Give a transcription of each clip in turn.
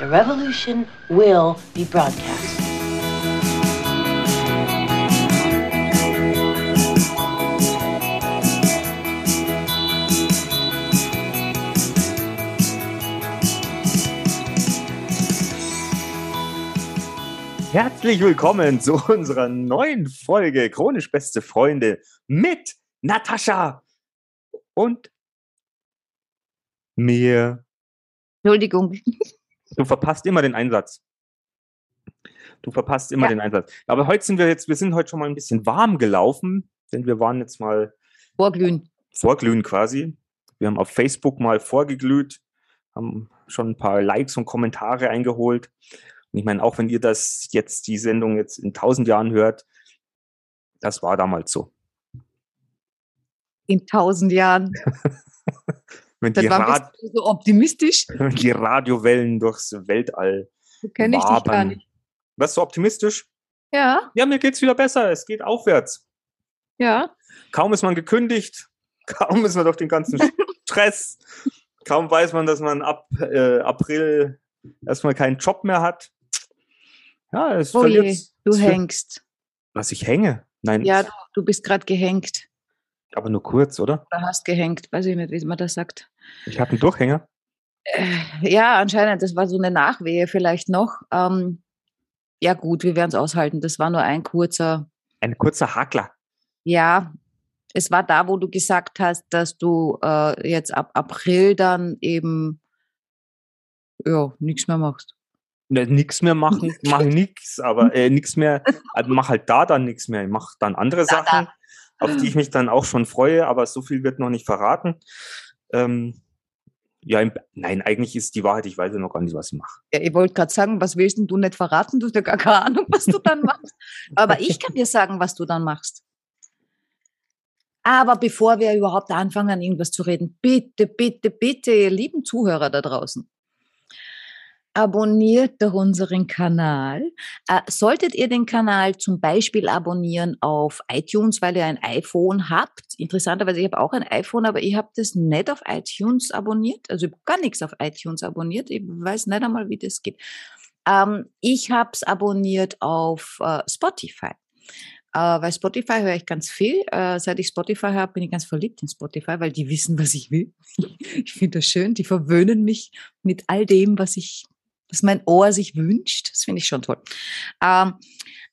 The revolution will be broadcast. Herzlich willkommen zu unserer neuen Folge Chronisch Beste Freunde mit Natascha und mir. Entschuldigung. Du verpasst immer den Einsatz. Du verpasst immer Ja. den Einsatz. Aber heute sind wir jetzt, wir sind heute schon mal ein bisschen warm gelaufen, denn wir waren jetzt mal Vorglühen. vorglühen quasi. Wir haben auf Facebook mal vorgeglüht, haben schon ein paar Likes und Kommentare eingeholt. Und ich meine, auch wenn ihr das jetzt, die Sendung jetzt in tausend Jahren hört, das war damals so. In tausend Jahren. Wenn die, Rad, so optimistisch. die Radiowellen durchs Weltall So kenne ich dich gar nicht. Was so optimistisch? Ja, Ja, mir geht's wieder besser. Es geht aufwärts. ja. Kaum ist man gekündigt, kaum ist man durch den ganzen Stress, kaum weiß man, dass man ab äh, April erstmal keinen Job mehr hat. Ja, es Oh verliert. je, du es hängst. Was ich hänge? Nein, Ja, du, du bist gerade gehängt. aber nur kurz, oder? Oder hast gehängt. Weiß ich nicht, wie man das sagt. Ich hatte einen Durchhänger. Äh, ja, anscheinend, das war so eine Nachwehe vielleicht noch. Ähm, ja, gut, wir werden es aushalten. Das war nur ein kurzer. Ein kurzer Hakler. Ja, es war da, wo du gesagt hast, dass du äh, jetzt ab April dann eben ja, nichts mehr machst. Ne, nix mehr machen, mache nix, aber äh, nix mehr, also mach halt da dann nichts mehr. Ich mache dann andere Da, da. Sachen, auf die ich mich dann auch schon freue, aber so viel wird noch nicht verraten. Ähm, ja, nein, eigentlich ist die Wahrheit, ich weiß ja noch gar nicht, was ich mache. Ja, ich wollte gerade sagen, was willst denn du nicht verraten? Du hast ja gar keine Ahnung, was du dann machst. Aber ich kann dir sagen, was du dann machst. Aber bevor wir überhaupt anfangen, an irgendwas zu reden, bitte, bitte, bitte, ihr lieben Zuhörer da draußen, abonniert doch unseren Kanal. Äh, solltet ihr den Kanal zum Beispiel abonnieren auf iTunes, weil ihr ein iPhone habt, interessanterweise, ich habe auch ein iPhone, aber ich habe das nicht auf iTunes abonniert, also ich gar nichts auf iTunes abonniert, ich weiß nicht einmal, wie das geht. Ähm, ich habe es abonniert auf äh, Spotify. Äh, weil Spotify höre ich ganz viel. Seit ich Spotify habe, bin ich ganz verliebt in Spotify, weil die wissen, was ich will. ich finde das schön. Die verwöhnen mich mit all dem, was ich, was mein Ohr sich wünscht. Das finde ich schon toll. Ähm,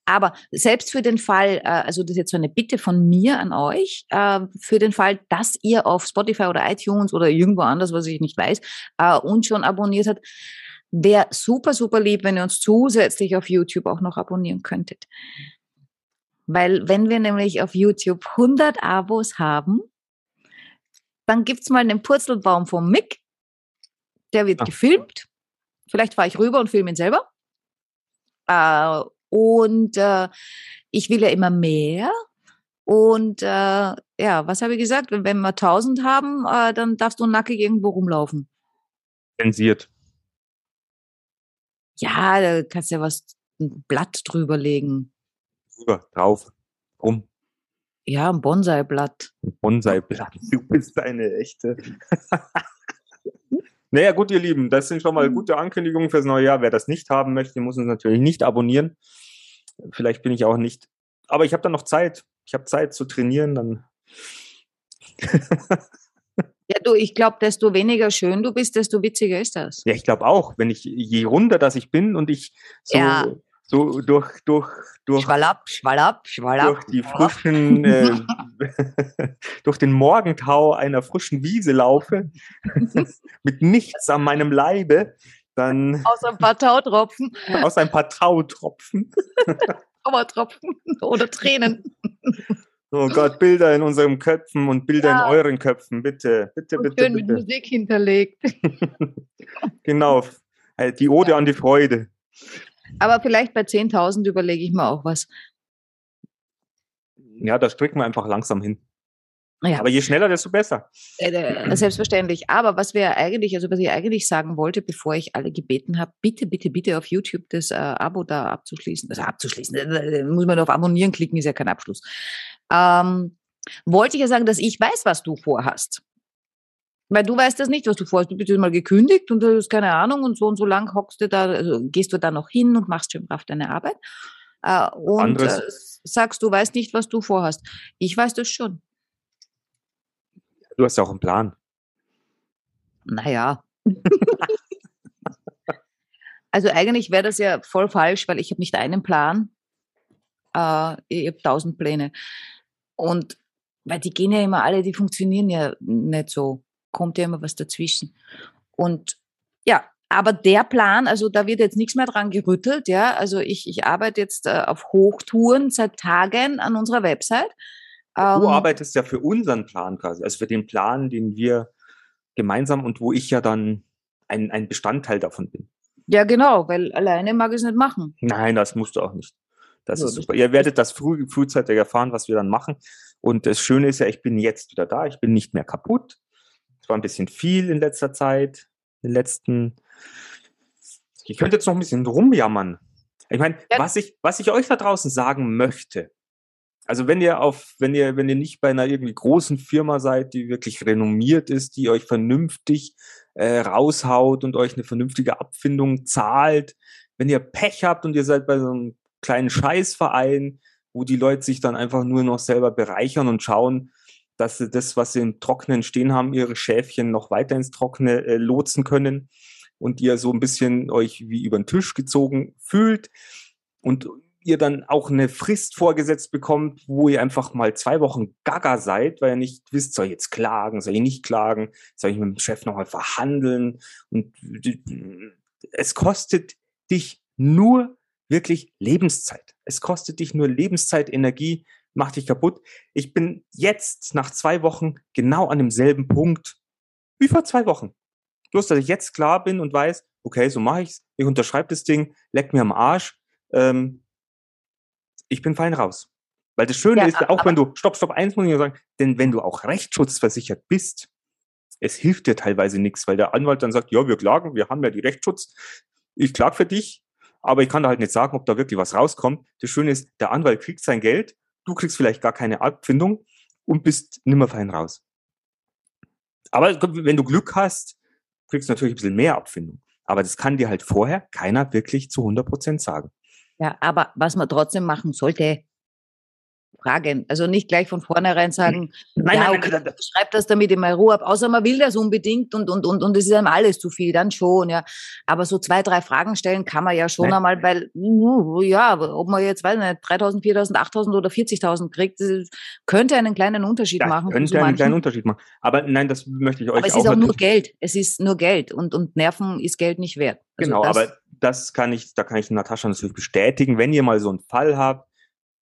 aber selbst für den Fall, äh, also das ist jetzt so eine Bitte von mir an euch, äh, für den Fall, dass ihr auf Spotify oder iTunes oder irgendwo anders, was ich nicht weiß, äh, uns schon abonniert habt, wäre super, super lieb, wenn ihr uns zusätzlich auf YouTube auch noch abonnieren könntet. Weil wenn wir nämlich auf YouTube 100 Abos haben, dann gibt's mal einen Purzelbaum vom Mick. Der wird Ah. gefilmt. Vielleicht fahre ich rüber und filme ihn selber. Äh, und äh, ich will ja immer mehr. Und äh, ja, was habe ich gesagt? Wenn, wenn wir 1000 haben, äh, dann darfst du nackig irgendwo rumlaufen. Zensiert. Ja, da kannst du ja was, ein Blatt drüber legen. Drüber, drauf, rum, Ja, ein Bonsai-Blatt. ein Bonsai-Blatt. Du bist eine echte. naja, gut, ihr Lieben, das sind schon mal gute Ankündigungen fürs neue Jahr. Wer das nicht haben möchte, muss uns natürlich nicht abonnieren. Vielleicht bin ich auch nicht. Aber ich habe dann noch Zeit. Ich habe Zeit zu trainieren, dann Ja, du, ich glaube, desto weniger schön du bist, desto witziger ist das. Ja, ich glaube auch, wenn ich, je runder das ich bin und ich so, Ja. so durch, durch, durch, Schwallab, schwallab, schwallab. durch die frischen, äh, durch den Morgentau einer frischen Wiese laufe, mit nichts an meinem Leibe, dann Außer ein paar Tautropfen, aus ein paar Tautropfen. Trauertropfen oder Tränen. Oh Gott, Bilder in unseren Köpfen und Bilder Ja. in euren Köpfen, bitte, bitte, Und bitte, schön mit bitte. Musik hinterlegt. Genau, äh, die Ode an die Freude. Aber vielleicht bei 10.000 überlege ich mir auch was. Ja, da stricken wir einfach langsam hin. Ja, Aber je schneller, desto besser. äh, äh, selbstverständlich. Aber was wir eigentlich, also was ich eigentlich sagen wollte, bevor ich alle gebeten habe, bitte, bitte, bitte auf YouTube das äh, Abo da abzuschließen. Also abzuschließen, äh, muss man nur auf Abonnieren klicken, ist ja kein Abschluss. Ähm, wollte ich ja sagen, dass ich weiß, was du vorhast. Weil du weißt das nicht, was du vorhast. Du bist mal gekündigt und du hast keine Ahnung und so und so lang hockst du da, also gehst du da noch hin und machst schon brav deine Arbeit. Äh, und äh, sagst, du weißt nicht, was du vorhast. Ich weiß das schon. Du hast ja auch einen Plan. Naja. also eigentlich wäre das ja voll falsch, weil ich habe nicht einen Plan. Äh, ich habe tausend Pläne. Und weil die gehen ja immer alle, die funktionieren ja nicht so. Kommt ja immer was dazwischen. Und ja, aber der Plan, also da wird jetzt nichts mehr dran gerüttelt, ja. Also ich, ich arbeite jetzt äh, auf Hochtouren seit Tagen an unserer Website. Du ähm, arbeitest ja für unseren Plan quasi, also für den Plan, den wir gemeinsam und wo ich ja dann ein, ein Bestandteil davon bin. Ja, genau, weil alleine mag ich es nicht machen. Nein, das musst du auch nicht. Das ja, ist super. Ihr werdet das früh, frühzeitig erfahren, was wir dann machen. Und das Schöne ist ja, ich bin jetzt wieder da. Ich bin nicht mehr kaputt. Es war ein bisschen viel in letzter Zeit, in den letzten. Ich könnte jetzt noch ein bisschen rumjammern. Ich meine, ja. was ich, was ich euch da draußen sagen möchte, also wenn ihr auf, wenn ihr, wenn ihr nicht bei einer irgendwie großen Firma seid, die wirklich renommiert ist, die euch vernünftig äh, raushaut und euch eine vernünftige Abfindung zahlt, wenn ihr Pech habt und ihr seid bei so einem kleinen Scheißverein, wo die Leute sich dann einfach nur noch selber bereichern und schauen, dass sie das, was sie im Trockenen stehen haben, ihre Schäfchen noch weiter ins Trockene äh, lotsen können und ihr so ein bisschen euch wie über den Tisch gezogen fühlt und ihr dann auch eine Frist vorgesetzt bekommt, wo ihr einfach mal zwei Wochen gaga seid, weil ihr nicht wisst, soll ich jetzt klagen, soll ich nicht klagen, soll ich mit dem Chef nochmal verhandeln und es kostet dich nur wirklich Lebenszeit. Es kostet dich nur Lebenszeit, Energie, macht dich kaputt. Ich bin jetzt nach zwei Wochen genau an demselben Punkt wie vor zwei Wochen. Bloß, dass ich jetzt klar bin und weiß, okay, so mache ich's. Ich unterschreibe das Ding, leck mir am Arsch. Ähm, ich bin fein raus. Weil das Schöne ja, ist auch, wenn du, stopp, stopp, eins muss ich sagen, denn wenn du auch rechtsschutzversichert bist, es hilft dir teilweise nichts, weil der Anwalt dann sagt, ja, wir klagen, wir haben ja die Rechtsschutz, ich klag für dich, aber ich kann da halt nicht sagen, ob da wirklich was rauskommt. Das Schöne ist, der Anwalt kriegt sein Geld, du kriegst vielleicht gar keine Abfindung und bist nimmer fein raus. Aber wenn du Glück hast, kriegst du natürlich ein bisschen mehr Abfindung. Aber das kann dir halt vorher keiner wirklich zu 100 Prozent sagen. Ja, aber was man trotzdem machen sollte, fragen. Also nicht gleich von vornherein sagen, nein, ja, nein, okay, nein, nein, schreib das damit in meine Ruhe ab, außer man will das unbedingt und, und, und, und es ist einem alles zu viel, dann schon, ja. Aber so zwei, drei Fragen stellen kann man ja schon einmal, weil, ja, ob man jetzt, weiß nicht, 3000, 4000, 8000 oder 40.000 kriegt, könnte einen kleinen Unterschied das machen. Könnte einen kleinen Unterschied machen. Aber nein, das möchte ich euch Aber es auch ist auch nur Geld. Es ist nur Geld und, und Nerven ist Geld nicht wert. Also genau, aber das kann ich, da kann ich Natascha natürlich bestätigen, wenn ihr mal so einen Fall habt,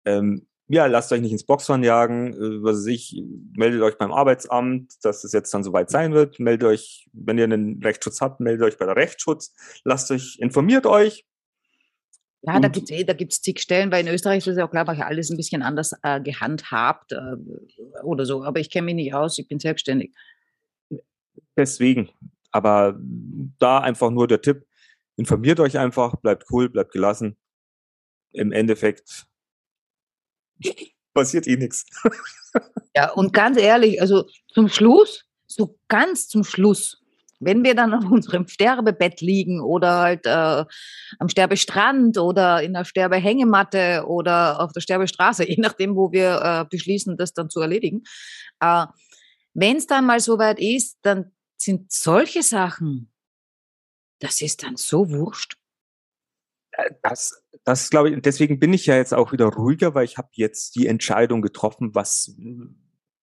ähm, ja, lasst euch nicht ins Boxhorn jagen, äh, was weiß ich, meldet euch beim Arbeitsamt, dass es jetzt dann soweit sein wird, meldet euch, wenn ihr einen Rechtsschutz habt, meldet euch bei der Rechtsschutz, lasst euch, informiert euch. Ja, da gibt's eh, da gibt's zig Stellen, weil in Österreich ist es ja auch klar, weil alles ein bisschen anders äh, gehandhabt äh, oder so, aber ich kenne mich nicht aus, ich bin selbstständig. Deswegen, aber da einfach nur der Tipp, informiert euch einfach, bleibt cool, bleibt gelassen. Im Endeffekt passiert eh nichts. Ja, und ganz ehrlich, also zum Schluss, so ganz zum Schluss, wenn wir dann auf unserem Sterbebett liegen oder halt äh, am Sterbestrand oder in der Sterbehängematte oder auf der Sterbestraße, je nachdem, wo wir äh, beschließen, das dann zu erledigen. Äh, wenn es dann mal soweit ist, dann sind solche Sachen, das ist dann so wurscht. Äh, das, glaube ich, deswegen bin ich ja jetzt auch wieder ruhiger, weil ich habe jetzt die Entscheidung getroffen, was,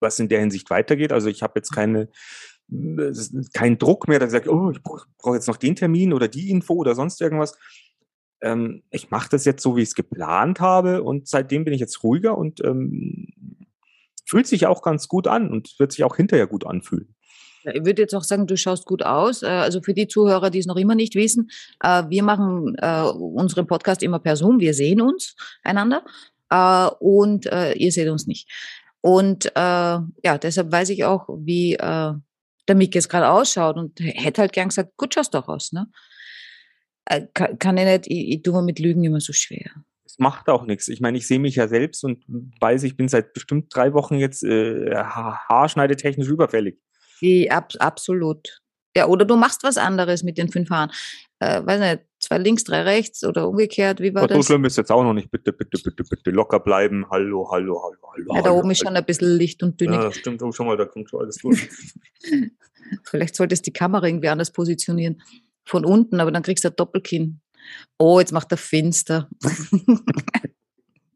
was in der Hinsicht weitergeht. Also ich habe jetzt keine, keinen Druck mehr, dass ich sage, oh, ich brauche jetzt noch den Termin oder die Info oder sonst irgendwas. Ähm, ich mache das jetzt so, wie ich es geplant habe und seitdem bin ich jetzt ruhiger und ähm, fühlt sich auch ganz gut an und wird sich auch hinterher gut anfühlen. Ich würde jetzt auch sagen, du schaust gut aus. Äh, also für die Zuhörer, die es noch immer nicht wissen, äh, wir machen äh, unseren Podcast immer per Zoom. Wir sehen uns einander und ihr seht uns nicht. Und ja, deshalb weiß ich auch, wie der Mick jetzt gerade ausschaut und hätte halt gern gesagt, gut schaust doch aus. Ne? Kann, ich nicht, ich, ich tue mit Lügen immer so schwer es macht auch nichts. Ich meine, ich sehe mich ja selbst und weiß, ich bin seit bestimmt drei Wochen jetzt äh, haarschneidetechnisch überfällig. Die, ab, absolut. Ja, oder du machst was anderes mit den fünf Haaren. Äh, weiß nicht, zwei links, drei rechts oder umgekehrt. Wie war Aber so das? schlimm ist jetzt auch noch nicht. Bitte, bitte, bitte, bitte locker bleiben. Hallo, hallo, hallo, hallo. Ja, da hallo. oben ist schon ein bisschen Licht und dünnig. Ja, stimmt. Oh, schau mal, da kommt schon alles durch. Vielleicht solltest du die Kamera irgendwie anders positionieren. Von unten, aber dann kriegst du ein Doppelkinn. Oh, jetzt macht er finster.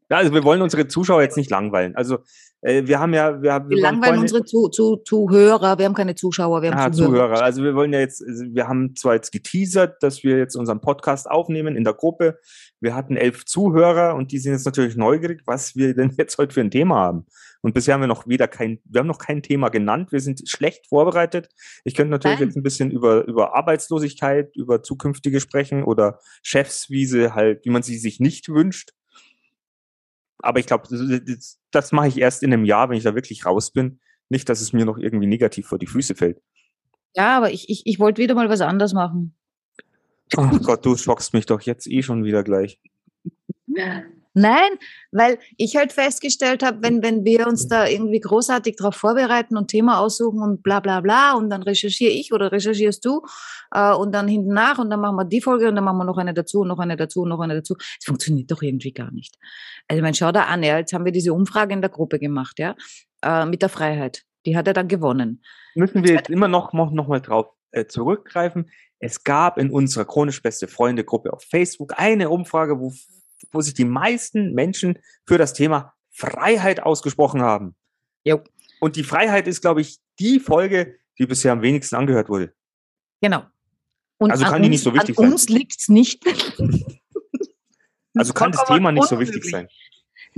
Ja, also wir wollen unsere Zuschauer jetzt nicht langweilen. Also äh, wir haben ja, wir haben Wir wir langweilen unsere zu, zu, Zuhörer. Wir haben keine Zuschauer, wir haben Ah, Zuhörer. Zuhörer. Also wir wollen ja jetzt, also wir haben zwar jetzt geteasert, dass wir jetzt unseren Podcast aufnehmen in der Gruppe. Wir hatten elf Zuhörer und die sind jetzt natürlich neugierig, was wir denn jetzt heute für ein Thema haben. Und bisher haben wir noch weder kein, wir haben noch kein Thema genannt. Wir sind schlecht vorbereitet. Ich könnte natürlich Nein. jetzt ein bisschen über, über Arbeitslosigkeit, über zukünftige sprechen oder Chefs, wie sie halt, wie man sie sich nicht wünscht. Aber ich glaube, das, das mache ich erst in einem Jahr, wenn ich da wirklich raus bin. Nicht, dass es mir noch irgendwie negativ vor die Füße fällt. Ja, aber ich, ich, ich wollte wieder mal was anderes machen. Oh Gott, du schockst mich doch jetzt eh schon wieder gleich. Nein, weil ich halt festgestellt habe, wenn, wenn wir uns da irgendwie großartig darauf vorbereiten und Thema aussuchen und bla bla bla und dann recherchiere ich oder recherchierst du äh, und dann hinten nach und dann machen wir die Folge und dann machen wir noch eine dazu und noch eine dazu und noch eine dazu. Es funktioniert doch irgendwie gar nicht. Also man schau da an, ja, jetzt haben wir diese Umfrage in der Gruppe gemacht, ja, äh, mit der Freiheit. Die hat er dann gewonnen. Müssen wir jetzt immer noch, noch, noch mal drauf äh, zurückgreifen. Es gab in unserer chronisch beste Freunde Gruppe auf Facebook eine Umfrage, wo, wo sich die meisten Menschen für das Thema Freiheit ausgesprochen haben. Jo. Und die Freiheit ist, glaube ich, die Folge, die bisher am wenigsten angehört wurde. Genau. Und Also an kann die uns, nicht so wichtig an sein. uns liegt's nicht. Also kann das Thema nicht so wichtig sein.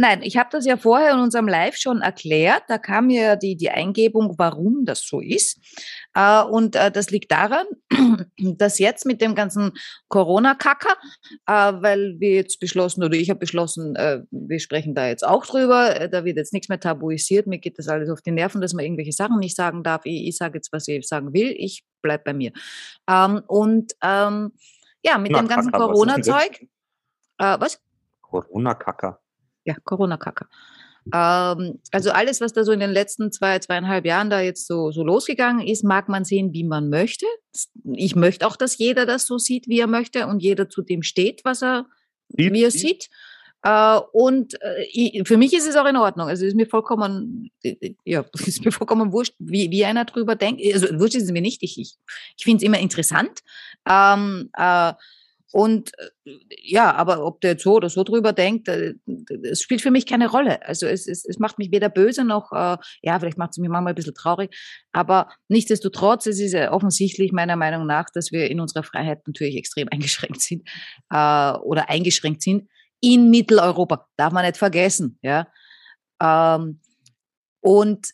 Nein, ich habe das ja vorher in unserem Live schon erklärt. Da kam mir ja die, die Eingebung, warum das so ist. Äh, und äh, das liegt daran, dass jetzt mit dem ganzen Corona-Kacker, äh, weil wir jetzt beschlossen, oder ich habe beschlossen, wir sprechen da jetzt auch drüber, da wird jetzt nichts mehr tabuisiert, mir geht das alles auf die Nerven, dass man irgendwelche Sachen nicht sagen darf. Ich, ich sage jetzt, was ich sagen will, ich bleib bei mir. Ähm, und ähm, ja, mit Na, dem ganzen? Corona-Zeug, was? Corona-Kacker. Ja, Corona-Kacke. Ähm, also alles, was da so in den letzten zwei, zweieinhalb Jahren da jetzt so, so losgegangen ist, mag man sehen, wie man möchte. Ich möchte auch, dass jeder das so sieht, wie er möchte und jeder zu dem steht, was er, Sieht, wie er sieht. sieht. Äh, und äh, ich, für mich ist es auch in Ordnung. Also ist mir vollkommen, äh, ja, ist mir vollkommen wurscht, wie, wie einer drüber denkt. Also wurscht ist es mir nicht. Ich, ich, ich finde es immer interessant. Ähm, äh, und äh, ja, aber ob der jetzt so oder so drüber denkt, äh, es spielt für mich keine Rolle. Also es, es, es macht mich weder böse noch, äh, ja, vielleicht macht es mich manchmal ein bisschen traurig, aber nichtsdestotrotz, es ist ja offensichtlich meiner Meinung nach, dass wir in unserer Freiheit natürlich extrem eingeschränkt sind äh, oder eingeschränkt sind in Mitteleuropa. Darf man nicht vergessen, ja. Ähm, und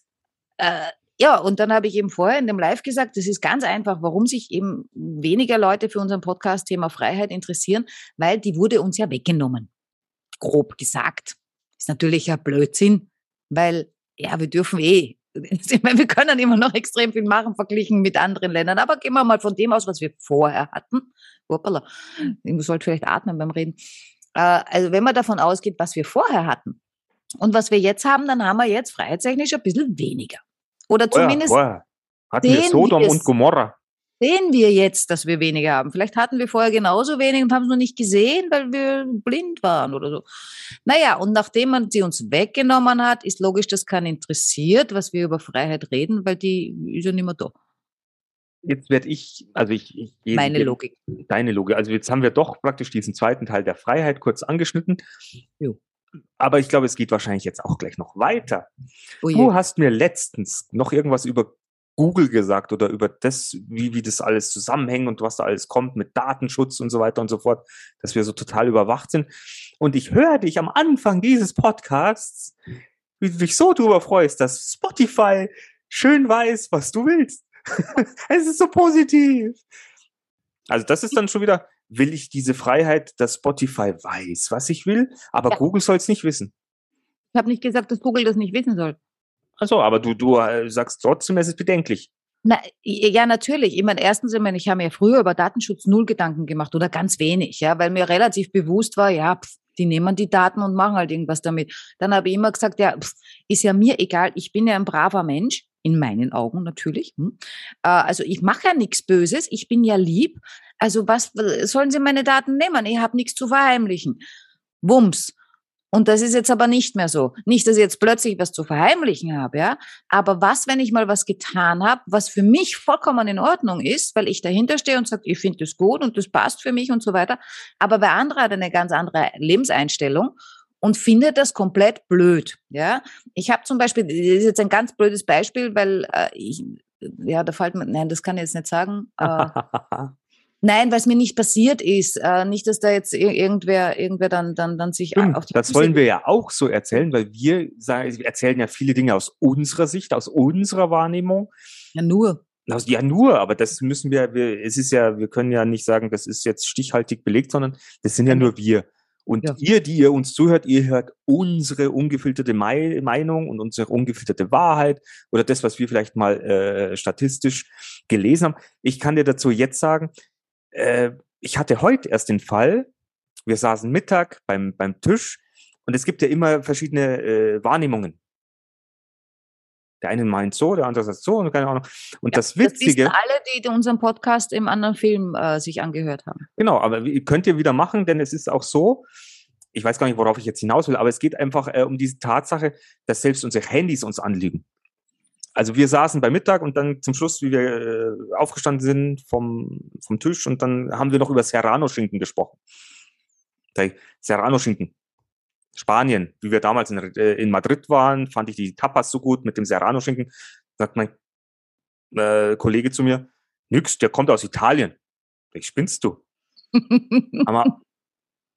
äh, ja, und dann habe ich eben vorher in dem Live gesagt, das ist ganz einfach, warum sich eben weniger Leute für unseren Podcast-Thema Freiheit interessieren, weil die wurde uns ja weggenommen. Grob gesagt. Ist natürlich ein Blödsinn, weil, ja, wir dürfen eh. Ich meine, wir können immer noch extrem viel machen, verglichen mit anderen Ländern. Aber gehen wir mal von dem aus, was wir vorher hatten. Hoppala. Ich sollte vielleicht atmen beim Reden. Äh, Also, wenn man davon ausgeht, was wir vorher hatten und was wir jetzt haben, dann haben wir jetzt freiheitstechnisch ein bisschen weniger. Oder Vorher, zumindest vorher hatten wir sehen Sodom wir und Gomorra. sehen wir jetzt, dass wir weniger haben. Vielleicht hatten wir vorher genauso wenig und haben es noch nicht gesehen, weil wir blind waren oder so. Naja, und nachdem man sie uns weggenommen hat, ist logisch, dass keinen interessiert, was wir über Freiheit reden, weil die ist ja nicht mehr da. Jetzt werde ich, also ich, ich gehe- Meine Logik. deine Logik. Also jetzt haben wir doch praktisch diesen zweiten Teil der Freiheit kurz angeschnitten. Jo. Aber ich glaube, es geht wahrscheinlich jetzt auch gleich noch weiter. Oh je. Du hast mir letztens noch irgendwas über Google gesagt oder über das, wie, wie das alles zusammenhängt und was da alles kommt mit Datenschutz und so weiter und so fort, dass wir so total überwacht sind. Und ich höre dich am Anfang dieses Podcasts, wie du dich so drüber freust, dass Spotify schön weiß, was du willst. es ist so positiv. Also das ist dann schon wieder, will ich diese Freiheit, dass Spotify weiß, was ich will, aber Ja. Google soll es nicht wissen. Ich habe nicht gesagt, dass Google das nicht wissen soll. Also, aber du, du äh, sagst trotzdem, es ist bedenklich. Na, ja, natürlich. Ich meine, erstens, ich, meine, ich habe mir früher über Datenschutz null Gedanken gemacht oder ganz wenig, ja, weil mir relativ bewusst war, ja, pf, die nehmen die Daten und machen halt irgendwas damit. Dann habe ich immer gesagt, ja, pf, ist ja mir egal, ich bin ja ein braver Mensch. In meinen Augen natürlich. Hm. Äh, also ich mache ja nichts Böses, ich bin ja lieb. Also was sollen Sie meine Daten nehmen? Ich habe nichts zu verheimlichen. Wumms. Und das ist jetzt aber nicht mehr so. Nicht, dass ich jetzt plötzlich was zu verheimlichen habe, ja. Aber was, wenn ich mal was getan habe, was für mich vollkommen in Ordnung ist, weil ich dahinter stehe und sage, ich finde das gut und das passt für mich und so weiter. Aber wer andere hat eine ganz andere Lebenseinstellung und findet das komplett blöd, ja. Ich habe zum Beispiel, das ist jetzt ein ganz blödes Beispiel, weil äh, ich, ja, da fällt mir, nein, das kann ich jetzt nicht sagen. Äh, Nein, weil es mir nicht passiert ist. Äh, nicht, dass da jetzt irgendwer, irgendwer dann, dann, dann sich Stimmt, auf die Das Füße wollen wir ja auch so erzählen, weil wir sagen, wir erzählen ja viele Dinge aus unserer Sicht, aus unserer Wahrnehmung. Ja, nur. Ja, nur, aber das müssen wir, wir, es ist ja, wir können ja nicht sagen, das ist jetzt stichhaltig belegt, sondern das sind ja genau. nur wir. Und ja. ihr, die ihr uns zuhört, ihr hört unsere ungefilterte Meinung und unsere ungefilterte Wahrheit oder das, was wir vielleicht mal äh, statistisch gelesen haben. Ich kann dir dazu jetzt sagen, äh, ich hatte heute erst den Fall, wir saßen Mittag beim, beim Tisch und es gibt ja immer verschiedene äh, Wahrnehmungen. Der eine meint so, der andere sagt so und keine Ahnung. Und ja, das Witzige. Das wissen alle, die unseren Podcast im anderen Film äh, sich angehört haben. Genau, aber könnt ihr wieder machen, denn es ist auch so, ich weiß gar nicht, worauf ich jetzt hinaus will, aber es geht einfach äh, um diese Tatsache, dass selbst unsere Handys uns anlügen also wir saßen bei Mittag und dann zum Schluss, wie wir äh, aufgestanden sind vom, vom Tisch und dann haben wir noch über Serrano-Schinken gesprochen. Serrano-Schinken. Spanien, wie wir damals in, äh, in Madrid waren, fand ich die Tapas so gut mit dem Serrano-Schinken. Sagt mein äh, Kollege zu mir, nix, der kommt aus Italien. Ich spinnst du. haben wir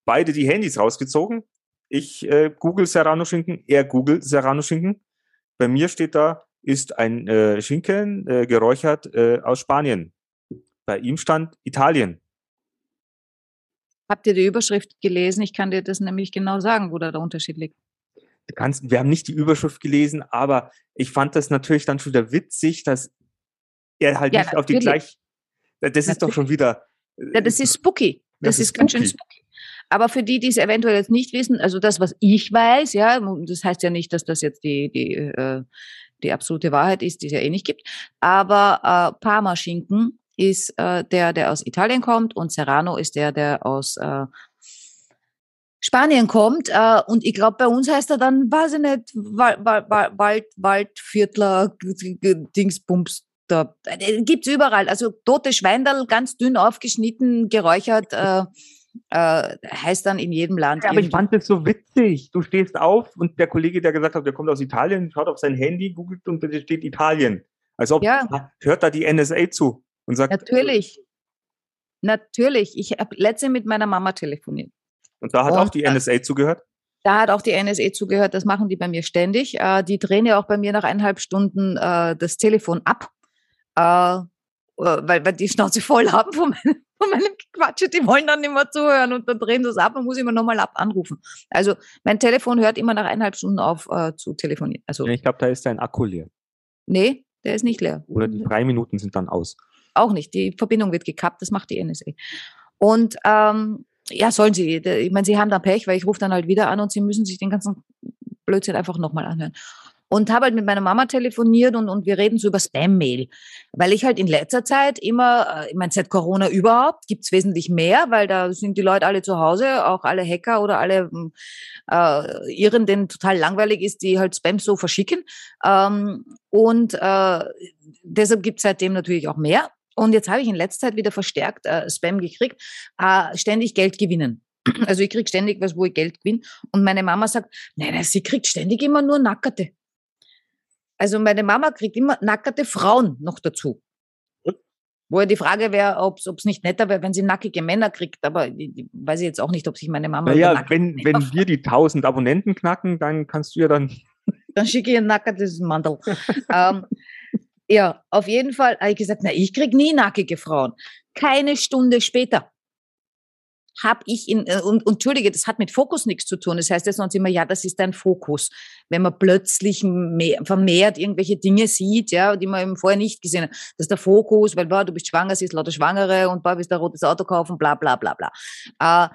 beide die Handys rausgezogen. Ich äh, google Serrano-Schinken, er googelt Serrano-Schinken. Bei mir steht da ist ein äh, Schinken äh, geräuchert äh, aus Spanien. Bei ihm stand Italien. Habt ihr die Überschrift gelesen? Ich kann dir das nämlich genau sagen, wo da der Unterschied liegt. Kannst, wir haben nicht die Überschrift gelesen, aber ich fand das natürlich dann schon wieder witzig, dass er halt ja, nicht auf die gleich. Das natürlich. ist doch schon wieder. Ja, das ist spooky. Das, das ist, ist ganz schön spooky. Aber für die, die es eventuell jetzt nicht wissen, also das, was ich weiß, ja, das heißt ja nicht, dass das jetzt die, die äh, die absolute Wahrheit ist, die es ja eh nicht gibt. Aber äh, Parma-Schinken ist äh, der, der aus Italien kommt und Serrano ist der, der aus äh, Spanien kommt. Äh, und ich glaube, bei uns heißt er dann, weiß ich nicht, Wald, Wald, Wald, Waldviertler, Dingsbums. Da äh, gibt's überall. Also tote Schweindel, ganz dünn aufgeschnitten, geräuchert. Äh, äh, heißt dann in jedem Land. Ja, aber ich fand das so witzig. Du stehst auf und der Kollege, der gesagt hat, der kommt aus Italien, schaut auf sein Handy, googelt und da steht Italien. Als ob ja. hört da die NSA zu und sagt. Natürlich. Natürlich. Ich habe letzte mit meiner Mama telefoniert. Und da hat und, auch die NSA zugehört? Da hat auch die NSA zugehört. Das machen die bei mir ständig. Äh, die drehen ja auch bei mir nach eineinhalb Stunden äh, das Telefon ab. Äh, weil, weil die Schnauze voll haben von meinem, von meinem Quatsch. Die wollen dann nicht mehr zuhören und dann drehen sie es ab und muss immer nochmal ab anrufen. Also mein Telefon hört immer nach eineinhalb Stunden auf äh, zu telefonieren. Also, ich glaube, da ist dein Akku leer. Nee, der ist nicht leer. Oder die drei Minuten sind dann aus. Auch nicht. Die Verbindung wird gekappt, das macht die NSA. Und ähm, ja, sollen sie. Ich meine, sie haben da Pech, weil ich rufe dann halt wieder an und sie müssen sich den ganzen Blödsinn einfach nochmal anhören und habe halt mit meiner Mama telefoniert und, und wir reden so über Spam-Mail. Weil ich halt in letzter Zeit immer, äh, ich meine, seit Corona überhaupt, gibt's wesentlich mehr, weil da sind die Leute alle zu Hause, auch alle Hacker oder alle hm, äh, Iren, denen total langweilig ist, die halt Spam so verschicken. Ähm, und äh, deshalb gibt's seitdem natürlich auch mehr. Und jetzt habe ich in letzter Zeit wieder verstärkt äh, Spam gekriegt, äh, ständig Geld gewinnen. Also ich krieg ständig was, wo ich Geld gewinne. Und meine Mama sagt, nein, nein, sie kriegt ständig immer nur Nackerte. Also meine Mama kriegt immer nackerte Frauen noch dazu. Wo ja die Frage wäre, ob es nicht netter wäre, wenn sie nackige Männer kriegt. Aber ich, ich weiß jetzt auch nicht, ob sich meine Mama. Naja, wenn, wenn wir die 1000 Abonnenten knacken, dann kannst du ja dann. Dann schicke ich ein nackertes Mandel. ähm, ja, auf jeden Fall habe ich gesagt, na, ich kriege nie nackige Frauen. Keine Stunde später habe ich in, äh, und, und entschuldige, das hat mit Fokus nichts zu tun. Das heißt ja sonst immer, ja, das ist dein Fokus. Wenn man plötzlich mehr, vermehrt irgendwelche Dinge sieht, ja, die man eben vorher nicht gesehen hat. Das ist der Fokus, weil, boah, du bist schwanger, sie ist lauter Schwangere und boah, bist ein rotes Auto kaufen, bla, bla, bla, bla. Äh,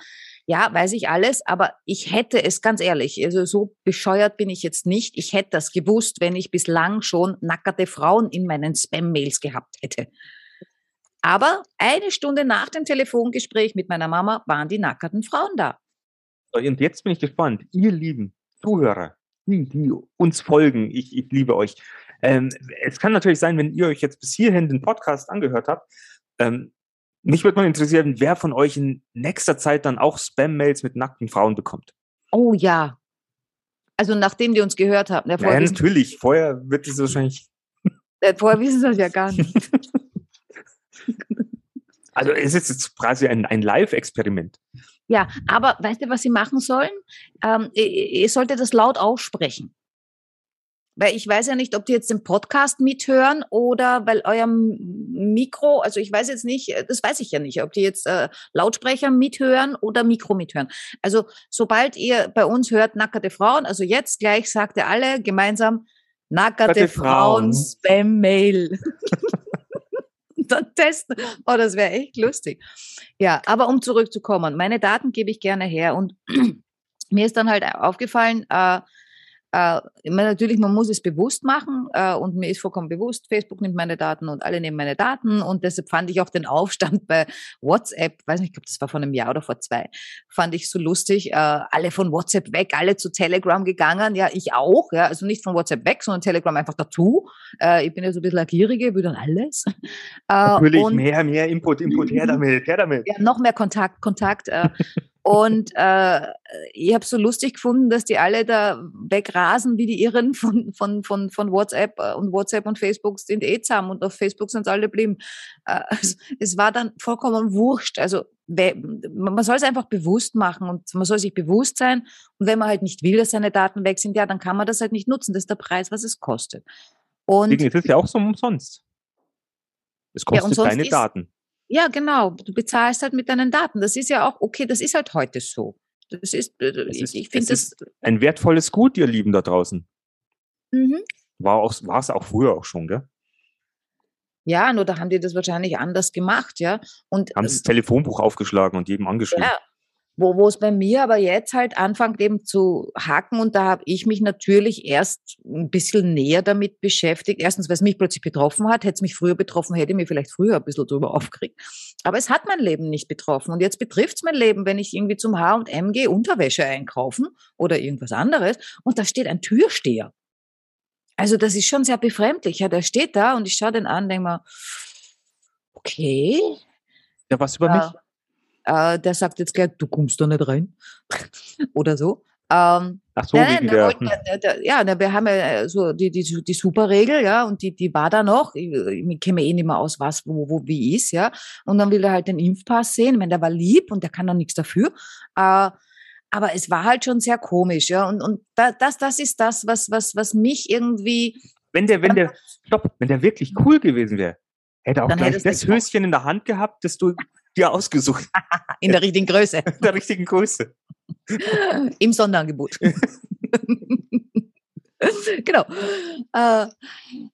ja, weiß ich alles, aber ich hätte es ganz ehrlich, also so bescheuert bin ich jetzt nicht. Ich hätte das gewusst, wenn ich bislang schon nackerte Frauen in meinen Spam-Mails gehabt hätte. Aber eine Stunde nach dem Telefongespräch mit meiner Mama waren die nackerten Frauen da. Und jetzt bin ich gespannt, ihr lieben Zuhörer, die, die uns folgen, ich, ich liebe euch. Ähm, es kann natürlich sein, wenn ihr euch jetzt bis hierhin den Podcast angehört habt, ähm, mich würde mal interessieren, wer von euch in nächster Zeit dann auch Spam-Mails mit nackten Frauen bekommt. Oh ja. Also nachdem die uns gehört haben. Ja, natürlich. Vorher wird es wahrscheinlich. Vorher wissen sie das ja gar nicht. Also es ist jetzt quasi ein, ein Live-Experiment. Ja, aber weißt du, was Sie machen sollen? Ähm, ihr, solltet das laut aussprechen. Weil ich weiß ja nicht, ob die jetzt den Podcast mithören oder weil euer Mikro, also ich weiß jetzt nicht, das weiß ich ja nicht, ob die jetzt äh, Lautsprecher mithören oder Mikro mithören. Also sobald ihr bei uns hört nackerte Frauen, also jetzt gleich sagt ihr alle gemeinsam nackerte Frauen, Frauen Spam-Mail. dann testen. Oh, das wäre echt lustig. Ja, aber um zurückzukommen, meine Daten gebe ich gerne her und mir ist dann halt aufgefallen, äh, äh, natürlich, man muss es bewusst machen äh, und mir ist vollkommen bewusst, Facebook nimmt meine Daten und alle nehmen meine Daten und deshalb fand ich auch den Aufstand bei WhatsApp, weiß nicht, ich glaube, das war vor einem Jahr oder vor zwei, fand ich so lustig, äh, alle von WhatsApp weg, alle zu Telegram gegangen, ja, ich auch, ja, also nicht von WhatsApp weg, sondern Telegram einfach dazu. Äh, ich bin ja so ein bisschen agierige, will dann alles. Äh, natürlich, und, mehr, mehr Input, Input, her damit, her damit. Ja, noch mehr Kontakt, Kontakt. Und äh, ich habe so lustig gefunden, dass die alle da wegrasen wie die Irren von, von, von, von WhatsApp äh, und WhatsApp und Facebook sind eh zusammen und auf Facebook sind alle geblieben. Äh, es, es war dann vollkommen wurscht. Also man soll es einfach bewusst machen und man soll sich bewusst sein. Und wenn man halt nicht will, dass seine Daten weg sind, ja, dann kann man das halt nicht nutzen. Das ist der Preis, was es kostet. Und Deswegen ist es ja auch so umsonst. Es kostet ja, deine Daten. Ja, genau. Du bezahlst halt mit deinen Daten. Das ist ja auch okay, das ist halt heute so. Das ist, äh, das ist ich finde das. Ein wertvolles Gut, ihr Lieben da draußen. Mhm. War, auch, war es auch früher auch schon, gell? Ja, nur da haben die das wahrscheinlich anders gemacht, ja. Und haben das Telefonbuch aufgeschlagen und jedem angeschrieben. Ja, wo, wo es bei mir aber jetzt halt anfängt eben zu hacken und da habe ich mich natürlich erst ein bisschen näher damit beschäftigt. Erstens, weil es mich plötzlich betroffen hat. Hätte es mich früher betroffen, hätte ich mich vielleicht früher ein bisschen drüber aufgeregt. Aber es hat mein Leben nicht betroffen. Und jetzt betrifft es mein Leben, wenn ich irgendwie zum H&M gehe, Unterwäsche einkaufen oder irgendwas anderes und da steht ein Türsteher. Also das ist schon sehr befremdlich. Ja, der steht da und ich schaue den an, denke mal, okay. Ja, was über mich? Äh, der sagt jetzt gleich, du kommst da nicht rein. Oder so. Ähm, Ach so, nein, der, hm. der, der, ja, wir haben ja so die, die, die Superregel, ja, und die, die war da noch. Ich, ich kenne eh nicht mehr aus, was, wo, wo, wie ist, ja. Und dann will er halt den Impfpass sehen. Ich meine, der war lieb und der kann doch nichts dafür. Äh, aber es war halt schon sehr komisch, ja. Und, und das, das ist das, was, was, was mich irgendwie. Wenn der, wenn der, stopp, wenn der wirklich cool gewesen wäre, hätte auch gleich das Höschen in der Hand gehabt, das du dir ausgesucht. In der richtigen Größe. In der richtigen Größe. Im Sonderangebot. genau. Äh,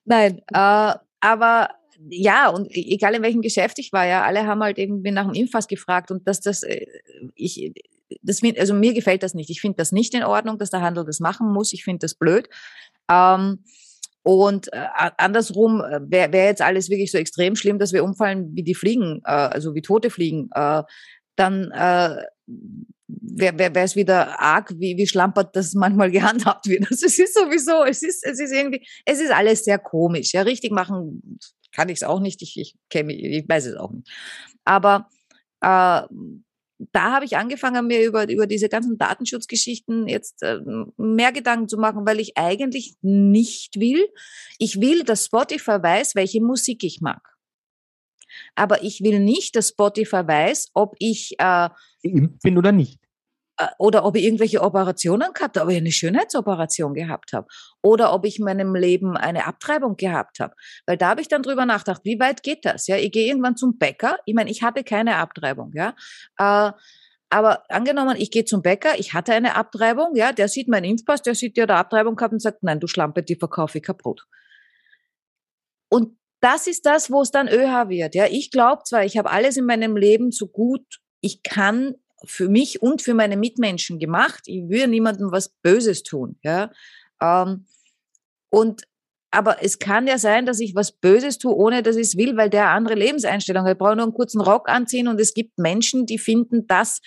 nein, äh, aber ja, und e-, egal in welchem Geschäft ich war, ja, alle haben halt irgendwie nach dem Impfpass gefragt und dass das, äh, ich, das also mir gefällt das nicht. Ich finde das nicht in Ordnung, dass der Handel das machen muss. Ich finde das blöd. Ähm, und äh, andersrum äh, wäre wär jetzt alles wirklich so extrem schlimm, dass wir umfallen wie die Fliegen, äh, also wie tote Fliegen. Äh, dann äh, wäre wär, es wieder arg, wie, wie schlampert das manchmal gehandhabt wird. Also es ist sowieso, es ist, es ist irgendwie, es ist alles sehr komisch. Ja, richtig machen kann ich es auch nicht. Ich, ich, kenn, ich weiß es auch nicht. Aber äh, da habe ich angefangen, mir über, über diese ganzen Datenschutzgeschichten jetzt äh, mehr Gedanken zu machen, weil ich eigentlich nicht will. Ich will, dass Spotify weiß, welche Musik ich mag. Aber ich will nicht, dass Spotify weiß, ob ich äh, bin oder nicht. Äh, oder ob ich irgendwelche Operationen gehabt habe, ob ich eine Schönheitsoperation gehabt habe oder ob ich in meinem Leben eine Abtreibung gehabt habe. Weil da habe ich dann drüber nachgedacht, wie weit geht das? Ja, ich gehe irgendwann zum Bäcker. Ich meine, ich hatte keine Abtreibung, ja. Äh, aber angenommen, ich gehe zum Bäcker, ich hatte eine Abtreibung, ja, der sieht meinen Impfpass, der sieht ja der Abtreibung gehabt und sagt, nein, du Schlampe, die verkaufe ich Brot. Und das ist das, wo es dann ÖH wird. Ja, ich glaube zwar, ich habe alles in meinem Leben so gut ich kann für mich und für meine Mitmenschen gemacht. Ich will niemandem was Böses tun. Ja, ähm, und aber es kann ja sein, dass ich was Böses tue, ohne dass ich es will, weil der andere Lebenseinstellung hat. Ich brauche nur einen kurzen Rock anziehen und es gibt Menschen, die finden das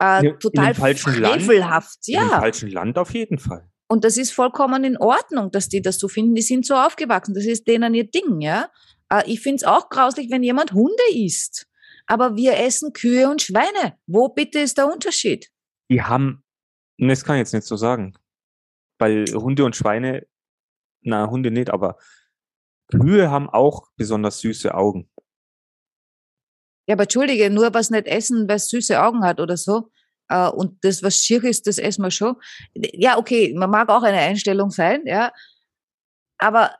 äh, total in frevelhaft. Land, Ja, falschen Land auf jeden Fall. und das ist vollkommen in Ordnung, dass die das so finden. Die sind so aufgewachsen. Das ist denen ihr Ding, ja. Äh, Ich finde es auch grauslich, wenn jemand Hunde isst. Aber wir essen Kühe und Schweine. Wo bitte ist der Unterschied? Die haben, das kann ich jetzt nicht so sagen. Weil Hunde und Schweine, na, Hunde nicht, aber Kühe haben auch besonders süße Augen. Ja, aber entschuldige, nur was nicht essen, was süße Augen hat oder so. Äh, Und das, was schier ist, das essen wir schon. Ja, okay, man mag auch eine Einstellung sein, ja. Aber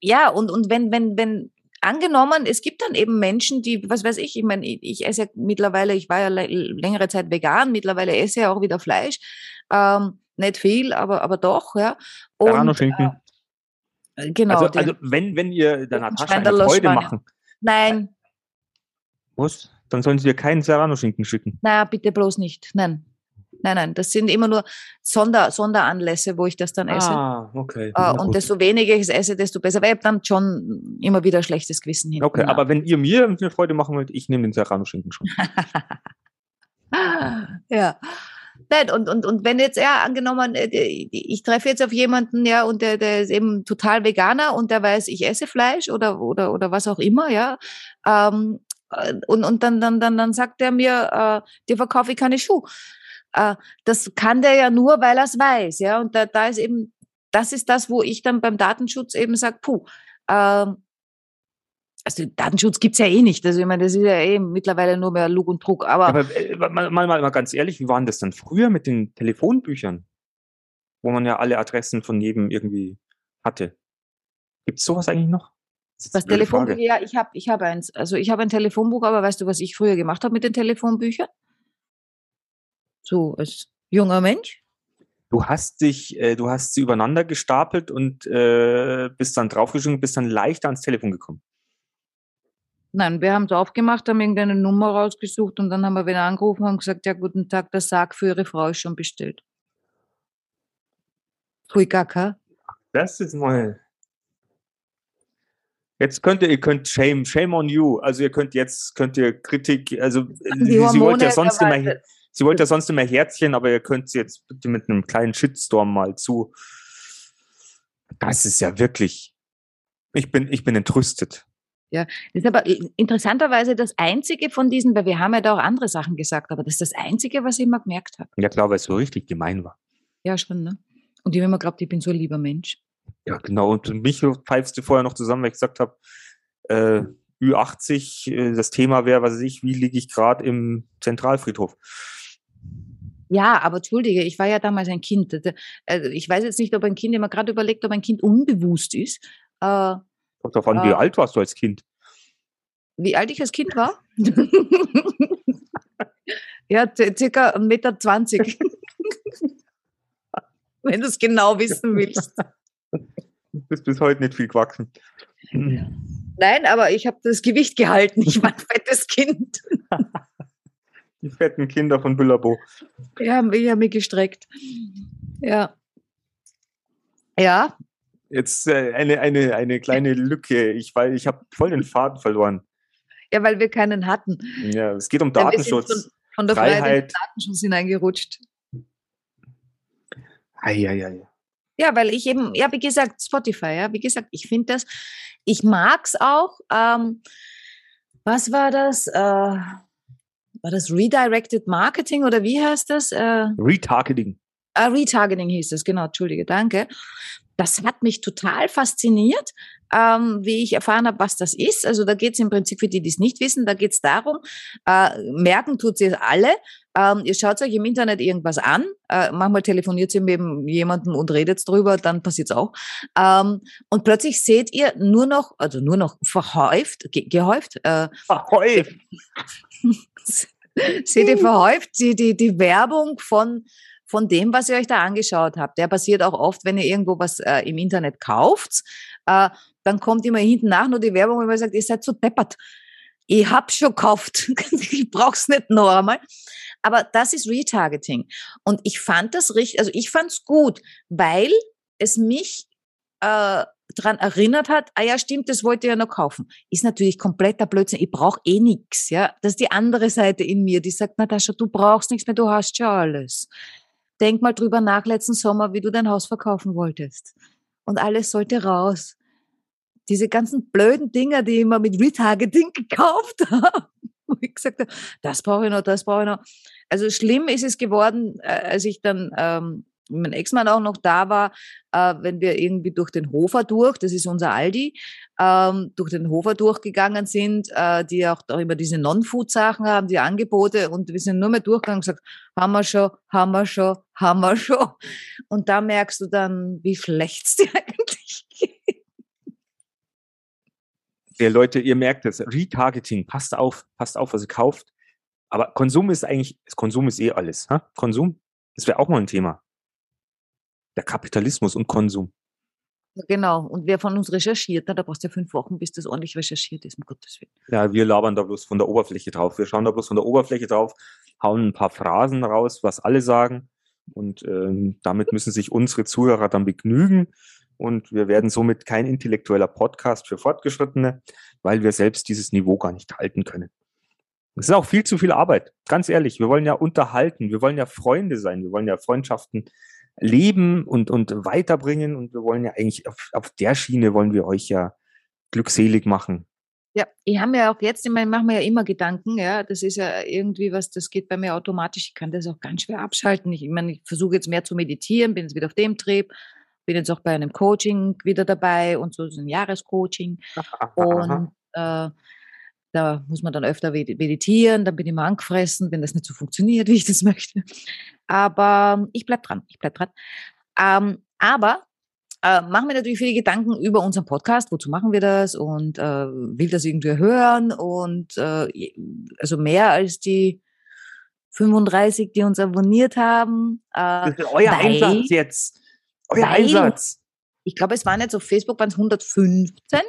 ja, und, und wenn, wenn, wenn, angenommen, es gibt dann eben Menschen, die, was weiß ich, ich meine, ich, esse ja mittlerweile, ich war ja längere Zeit vegan, mittlerweile esse ich ja auch wieder Fleisch. Ähm, nicht viel, aber, aber doch, ja. Und, Serrano-Schinken. äh, genau. also, also wenn, wenn ihr der Natascha eine Freude machen nein, muss, dann sollen sie dir keinen Serrano-Schinken schicken. Na, bitte bloß nicht. Nein. Nein, nein. Das sind immer nur Sonder, Sonderanlässe, wo ich das dann esse. Ah, okay. Äh, und gut. desto weniger ich es esse, desto besser. Weil ich habe dann schon immer wieder schlechtes Gewissen hinten. Okay, aber wenn ihr mir eine Freude machen wollt, ich nehme den Serrano-Schinken schon. ja. Nein, und, und, und wenn jetzt, ja, angenommen, äh, ich treffe jetzt auf jemanden, ja, und der, der ist eben total Veganer und der weiß, ich esse Fleisch oder, oder, oder was auch immer, ja. Ähm, äh, und, und dann, dann, dann, dann sagt er mir, äh, dir verkaufe ich keine Schuhe. Äh, das kann der ja nur, weil er es weiß, ja. Und da, da ist eben, das ist das, wo ich dann beim Datenschutz eben sage, puh, ähm, also Datenschutz gibt's ja eh nicht. Also ich meine, das ist ja eh mittlerweile nur mehr Lug und Trug. Aber Aber äh, mal, mal, mal, ganz ehrlich, wie waren das denn früher mit den Telefonbüchern? Wo man ja alle Adressen von jedem irgendwie hatte. Gibt's sowas eigentlich noch? Das? Frage. Ja, ich habe ich hab eins. Also ich habe ein Telefonbuch, aber weißt du, was ich früher gemacht habe mit den Telefonbüchern? So als junger Mensch. Du hast dich, äh, du hast sie übereinander gestapelt und äh, bist dann draufgeschrieben, bist dann leichter ans Telefon gekommen. Nein, wir haben es aufgemacht, haben irgendeine Nummer rausgesucht und dann haben wir wieder angerufen und gesagt, ja, guten Tag, der Sarg für Ihre Frau ist schon bestellt. Pfui Kaka. Das ist mal. Jetzt könnt ihr, ihr könnt Shame, Shame on you. Also ihr könnt jetzt, könnt ihr Kritik, also sie, sie wollte ja sonst immer, verwaltet. Sie wollte ja sonst immer Herzchen, aber ihr könnt sie jetzt bitte mit einem kleinen Shitstorm mal zu. Das ist ja wirklich. Ich bin, ich bin entrüstet. Das ist aber interessanterweise das einzige von diesen, weil wir haben ja da auch andere Sachen gesagt, aber das ist das einzige, was ich immer gemerkt habe. Ja klar, weil es so richtig gemein war. Ja, schon, ne? Und ich habe immer geglaubt, ich bin so ein lieber Mensch. Ja, genau. Und mich pfeifst du vorher noch zusammen, weil ich gesagt habe, äh, Ü80, äh, das Thema wäre, was weiß ich, wie liege ich gerade im Zentralfriedhof? Ja, aber entschuldige, ich war ja damals ein Kind. Also ich weiß jetzt nicht, ob ein Kind, immer gerade überlegt, ob ein Kind unbewusst ist. Äh, Kommt drauf an, wie alt warst du als Kind? wie alt ich als Kind war? ja, circa 1,20 Meter. Wenn du es genau wissen willst. Du bist bis heute nicht viel gewachsen. Nein, aber ich habe das Gewicht gehalten. Ich war ein fettes Kind. Die fetten Kinder von Büllerbo. Ja, ich habe mich gestreckt. Ja. Ja, Jetzt äh, eine, eine, eine kleine Lücke. Ich, weil ich habe voll den Faden verloren. ja, weil wir keinen hatten. Ja, es geht um Ja, Datenschutz. Von, von der Freiheit in den Freiheit. Datenschutz hineingerutscht. Eieiei. Ja, weil ich eben, ja, wie gesagt, Spotify, ja, wie gesagt, ich finde das, ich mag's auch. Ähm, was war das? Äh, war das Redirected Marketing oder wie heißt das? Äh, Retargeting. Ah, Retargeting hieß es, genau, entschuldige, danke. Das hat mich total fasziniert, ähm, wie ich erfahren habe, was das ist. Also da geht es im Prinzip, für die, die es nicht wissen, da geht es darum, äh, merken tut sie es alle. Ähm, ihr schaut euch im Internet irgendwas an, äh, manchmal telefoniert ihr mit jemandem und redet drüber, dann passiert es auch. Ähm, und plötzlich seht ihr nur noch, also nur noch verhäuft, ge gehäuft, äh, Ahoi. seht ihr verhäuft die, die, die Werbung von, von dem, was ihr euch da angeschaut habt. Der passiert auch oft, wenn ihr irgendwo was äh, im Internet kauft. Äh, dann kommt immer hinten nach nur die Werbung, wo man sagt, ihr seid so deppert. Ich hab schon gekauft. ich brauch's nicht noch einmal. Aber das ist Retargeting. Und ich fand das richtig, also ich fand's gut, weil es mich äh, daran erinnert hat, ah ja, stimmt, das wollte ich ja noch kaufen. Ist natürlich kompletter Blödsinn. Ich brauche eh nichts. Ja? Das ist die andere Seite in mir, die sagt, Natascha, du brauchst nichts mehr, du hast schon alles. Denk mal drüber nach letzten Sommer, wie du dein Haus verkaufen wolltest. Und alles sollte raus. Diese ganzen blöden Dinger, die ich immer mit Retargeting gekauft habe, wo ich gesagt habe, das brauche ich noch, das brauche ich noch. Also schlimm ist es geworden, äh, als ich dann ähm, mein Ex-Mann auch noch da war, äh, wenn wir irgendwie durch den Hofer durch, das ist unser Aldi, ähm, durch den Hofer durchgegangen sind, äh, die auch immer diese Non-Food-Sachen haben, die Angebote und wir sind nur mehr durchgegangen und gesagt, haben wir schon, haben wir schon, haben wir schon. Und da merkst du dann, wie schlecht es dir eigentlich geht. Ja, Leute, ihr merkt es, Retargeting, passt auf, passt auf, was ihr kauft. Aber Konsum ist eigentlich, Konsum ist eh alles. Ha? Konsum, das wäre auch mal ein Thema der Kapitalismus und Konsum. Genau. Und wer von uns recherchiert, da brauchst du ja fünf Wochen, bis das ordentlich recherchiert ist, um Gottes Willen. Ja, wir labern da bloß von der Oberfläche drauf. Wir schauen da bloß von der Oberfläche drauf, hauen ein paar Phrasen raus, was alle sagen. Und ähm, damit müssen sich unsere Zuhörer dann begnügen. Und wir werden somit kein intellektueller Podcast für Fortgeschrittene, weil wir selbst dieses Niveau gar nicht halten können. Es ist auch viel zu viel Arbeit. Ganz ehrlich, wir wollen ja unterhalten, wir wollen ja Freunde sein, wir wollen ja Freundschaften leben und, und weiterbringen. Und wir wollen ja eigentlich auf, auf der Schiene wollen wir euch ja glückselig machen. Ja, ich habe mir auch jetzt, ich meine, mache mir ja immer Gedanken, ja, das ist ja irgendwie was, das geht bei mir automatisch, ich kann das auch ganz schwer abschalten. Ich, ich meine, ich versuche jetzt mehr zu meditieren, bin jetzt wieder auf dem Trieb, bin jetzt auch bei einem Coaching wieder dabei und so, so ein Jahrescoaching. und äh, da muss man dann öfter meditieren, dann bin ich mal angefressen, wenn das nicht so funktioniert, wie ich das möchte. Aber ich bleib dran, ich bleib dran. Ähm, aber äh, machen wir natürlich viele Gedanken über unseren Podcast, wozu machen wir das und äh, will das irgendwer hören und äh, also mehr als die 35, die uns abonniert haben. Äh, das ist euer weil, Einsatz jetzt. Euer weil, Einsatz. Ich glaube, es waren jetzt auf Facebook waren es 115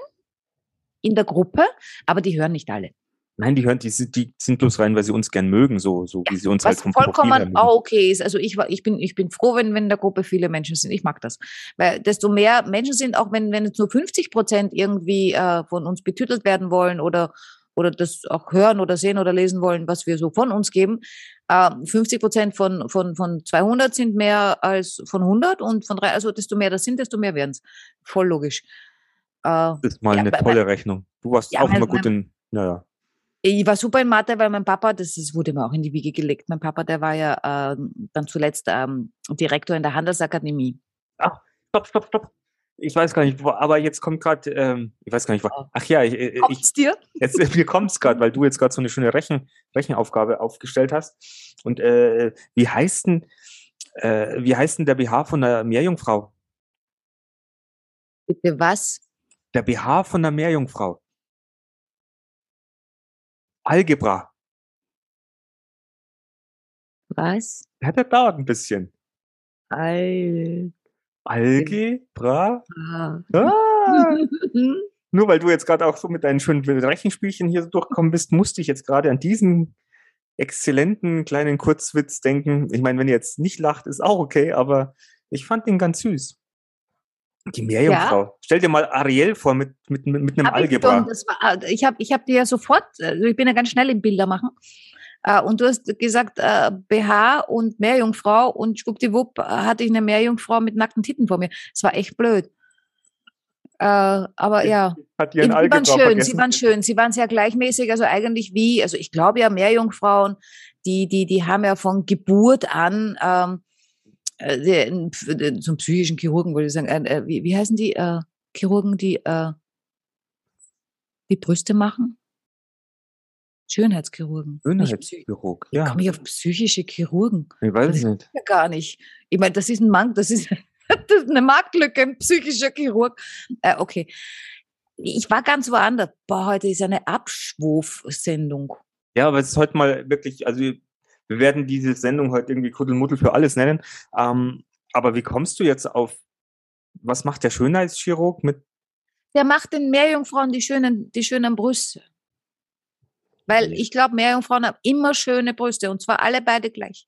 in der Gruppe, aber die hören nicht alle. Nein, die hören, die, die sind bloß rein, weil sie uns gern mögen, so, so wie sie uns halt vom vollkommen auch okay ist. Also ich, ich, bin, ich bin froh, wenn, wenn in der Gruppe viele Menschen sind. Ich mag das. Weil desto mehr Menschen sind, auch wenn, wenn jetzt nur 50 Prozent irgendwie äh, von uns betütelt werden wollen oder, oder das auch hören oder sehen oder lesen wollen, was wir so von uns geben. Äh, 50 Prozent von, von, von 200 sind mehr als von 100 und von drei, also desto mehr das sind, desto mehr werden es. Voll logisch. Äh, das ist mal ja, eine tolle bei, Rechnung. Du warst ja, auch immer gut in, naja. Ich war super in Mathe, weil mein Papa, das, das wurde mir auch in die Wiege gelegt. Mein Papa, der war ja äh, dann zuletzt ähm, Direktor in der Handelsakademie. Ach, stopp, stopp, stopp. Ich weiß gar nicht, wo, aber jetzt kommt gerade, ähm, ich weiß gar nicht, wo, oh. ach ja, ich, ich, kommt's dir? Jetzt, mir kommt's gerade, weil du jetzt gerade so eine schöne Rechen, Rechenaufgabe aufgestellt hast. Und äh, wie heißt denn, äh, wie heißt denn der BH von der Meerjungfrau? Bitte was? Der BH von der Meerjungfrau. Algebra. Was? Ja, der dauert ein bisschen. Al Algebra? Ah. ah. Nur weil du jetzt gerade auch so mit deinen schönen Rechenspielchen hier so durchgekommen bist, musste ich jetzt gerade an diesen exzellenten kleinen Kurzwitz denken. Ich meine, wenn ihr jetzt nicht lacht, ist auch okay, aber ich fand den ganz süß. Die Meerjungfrau. Ja. Stell dir mal Ariel vor mit, mit, mit, mit einem Algebra. Ich, war, ich habe ich hab dir ja sofort, also ich bin ja ganz schnell im Bilder machen. Uh, und du hast gesagt, uh, äh, BH und Meerjungfrau und schwuppdiwupp hatte ich eine Meerjungfrau mit nackten Titten vor mir. Es war echt blöd. Aber ja, Hat ihren sie waren schön, vergessen. sie waren schön, sie waren sehr gleichmäßig, also eigentlich wie, also ich glaube ja, Meerjungfrauen, die, die, die haben ja von Geburt an ähm, äh, zum psychischen Chirurgen wollte ich sagen, äh, äh, wie, wie heißen die äh, Chirurgen, die äh, die Brüste machen? Schönheitschirurgen. Schönheitschirurg, ja. Komme ich auf psychische Chirurgen? Ich weiß es nicht. Ja gar nicht. Ich meine, das ist ein Mann, das ist, das ist eine Marktlücke, ein psychischer Chirurg. Äh, okay. Ich war ganz woanders. Boah, heute ist eine Abschwurfsendung. Ja, aber es ist heute mal wirklich, also wir, wir werden diese Sendung heute irgendwie Kuddelmuddel für alles nennen. Ähm, aber wie kommst du jetzt auf, was macht der Schönheitschirurg mit? Der macht den Meerjungfrauen die schönen, die schönen Brüste. Weil Nee. ich glaube, Meerjungfrauen haben immer schöne Brüste und zwar alle beide gleich.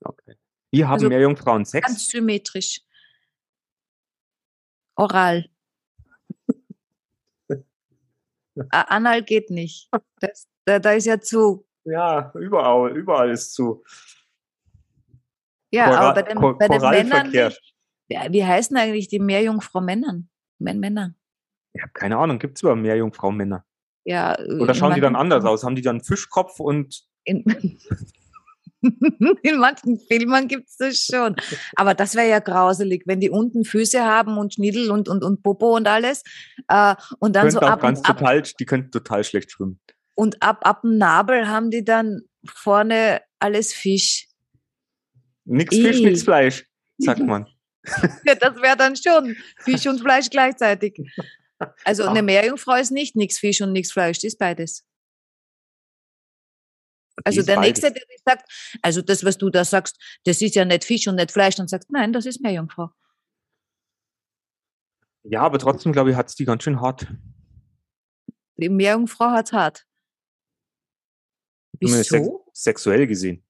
Okay. Wie haben Also Meerjungfrauen Sex? Ganz symmetrisch. Oral. Anal geht nicht. Das, da, da ist ja zu. Ja, überall, überall ist zu. Ja, Chora- aber bei den, bei den Männern nicht. Wie heißen eigentlich die Meerjungfrau Männern? Män Männer. Ich habe keine Ahnung, gibt es überhaupt Meerjungfrauen-Männer? Ja, Oder schauen die dann anders aus? Haben die dann Fischkopf und In, in manchen Filmen gibt es das schon. Aber das wäre ja grauselig, wenn die unten Füße haben und Schniedel und, und, und Popo und alles. Äh, und dann so ab, ganz ab, total, die könnten total schlecht schwimmen. und ab, ab dem Nabel haben die dann vorne alles Fisch. Nix Fisch, nix Fleisch, sagt man. Ja, das wäre dann schon Fisch und Fleisch gleichzeitig. Also eine Meerjungfrau ist nicht nichts Fisch und nichts Fleisch, die ist beides. Also der beides. Nächste, der sagt, also das, was du da sagst, das ist ja nicht Fisch und nicht Fleisch, dann sagst nein, das ist Meerjungfrau. Ja, aber trotzdem, glaube ich, hat es die ganz schön hart. Die Meerjungfrau hat's hart. Zumindest sex Wieso? sexuell gesehen.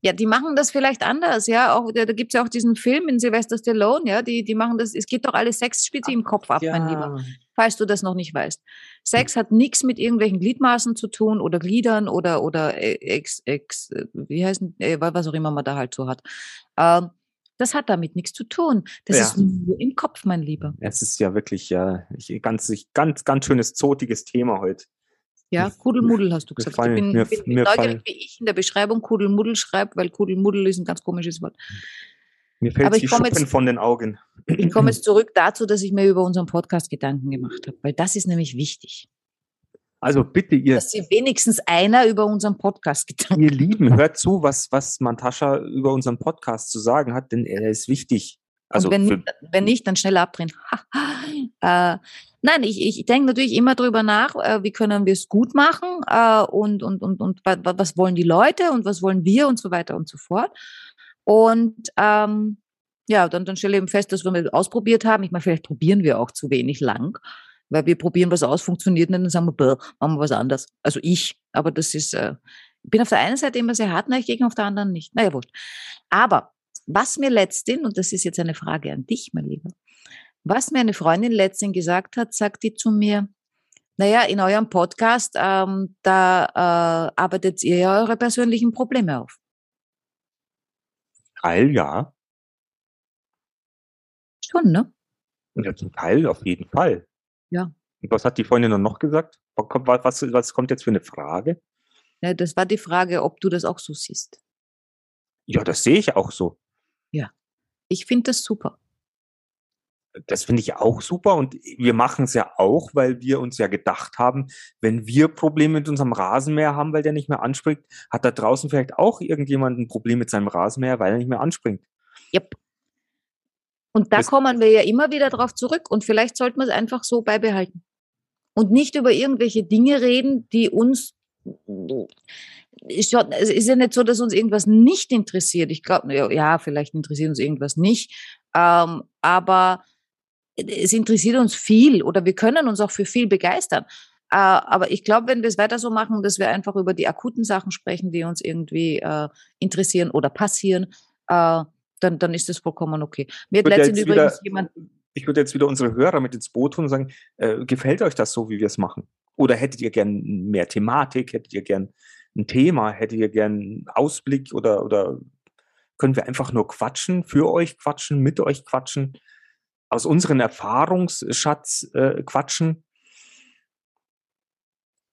Ja, die machen das vielleicht anders, ja. Auch, da, da gibt es ja auch diesen Film in Sylvester Stallone, ja, die, die machen das, es geht doch alles sexspitze im Kopf ab, mein Lieber. falls du das noch nicht weißt. Sex hat nichts mit irgendwelchen Gliedmaßen zu tun oder Gliedern oder oder äh, ex, ex, äh, wie heißen, äh, was auch immer man da halt so hat. Ähm, das hat damit nichts zu tun. Das Ja. ist nur im Kopf, mein Lieber. Es ist ja wirklich ja ganz, ganz, ganz schönes zotiges Thema heute. Ja, Kudelmuddel hast du gesagt. fallen- ich bin, mir- bin mir neugierig, wie ich in der Beschreibung Kudelmuddel schreibe, weil Kudelmuddel ist ein ganz komisches Wort. Mir fällt Aber ich die Schuppen jetzt- von den Augen. Ich komme jetzt zurück dazu, dass ich mir über unseren Podcast Gedanken gemacht habe, weil das ist nämlich wichtig, Also bitte, ihr, dass sich wenigstens einer über unseren Podcast Gedanken ihr Lieben, hört zu, was, was Mantascha über unseren Podcast zu sagen hat, denn er ist wichtig. Also wenn, wenn nicht, dann schnell abdrehen. äh, nein, ich, ich denke natürlich immer drüber nach, äh, wie können wir es gut machen äh, und, und, und, und wa- wa- was wollen die Leute und was wollen wir und so weiter und so fort. Und ähm, ja, dann, dann stelle ich eben fest, dass wir mal ausprobiert haben. Ich meine, vielleicht probieren wir auch zu wenig lang, weil wir probieren was aus, funktioniert nicht, dann sagen wir, bäh, machen wir was anderes. Also ich, aber das ist, äh, ich bin auf der einen Seite immer sehr hartnäckig, gegen auf der anderen nicht. Naja, wurscht. Aber was mir letzthin, und das ist jetzt eine Frage an dich, mein Lieber, was mir eine Freundin letzthin gesagt hat, sagt die zu mir, naja, in eurem Podcast, ähm, da äh, arbeitet ihr ja eure persönlichen Probleme auf. Teil, ja. Schon, ne? Ja, zum Teil auf jeden Fall. Ja. Und was hat die Freundin dann noch gesagt? Was, kommt- was, was kommt jetzt für eine Frage? Ja, das war die Frage, ob du das auch so siehst. Ja, das sehe ich auch so. Ich finde das super. Das finde ich auch super und wir machen es ja auch, weil wir uns ja gedacht haben, wenn wir Probleme mit unserem Rasenmäher haben, weil der nicht mehr anspringt, hat da draußen vielleicht auch irgendjemand ein Problem mit seinem Rasenmäher, weil er nicht mehr anspringt. Yep. Und da Das- kommen wir ja immer wieder drauf zurück und vielleicht sollten wir es einfach so beibehalten. Und nicht über irgendwelche Dinge reden, die uns. Ist Es ist ja nicht so, dass uns irgendwas nicht interessiert. Ich glaube, ja, ja, vielleicht interessiert uns irgendwas nicht. Ähm, aber es interessiert uns viel oder wir können uns auch für viel begeistern. Äh, aber ich glaube, wenn wir es weiter so machen, dass wir einfach über die akuten Sachen sprechen, die uns irgendwie äh, interessieren oder passieren, äh, dann, dann ist das vollkommen okay. Mir hat letztens übrigens wieder- jemand, Ich würde jetzt wieder unsere Hörer mit ins Boot holen und sagen, gefällt euch das so, wie wir es machen? Oder hättet ihr gern mehr Thematik? Hättet ihr gern ein Thema? Hättet ihr gern einen Ausblick? Oder, oder können wir einfach nur quatschen, für euch quatschen, mit euch quatschen, aus unseren Erfahrungsschatz äh, quatschen?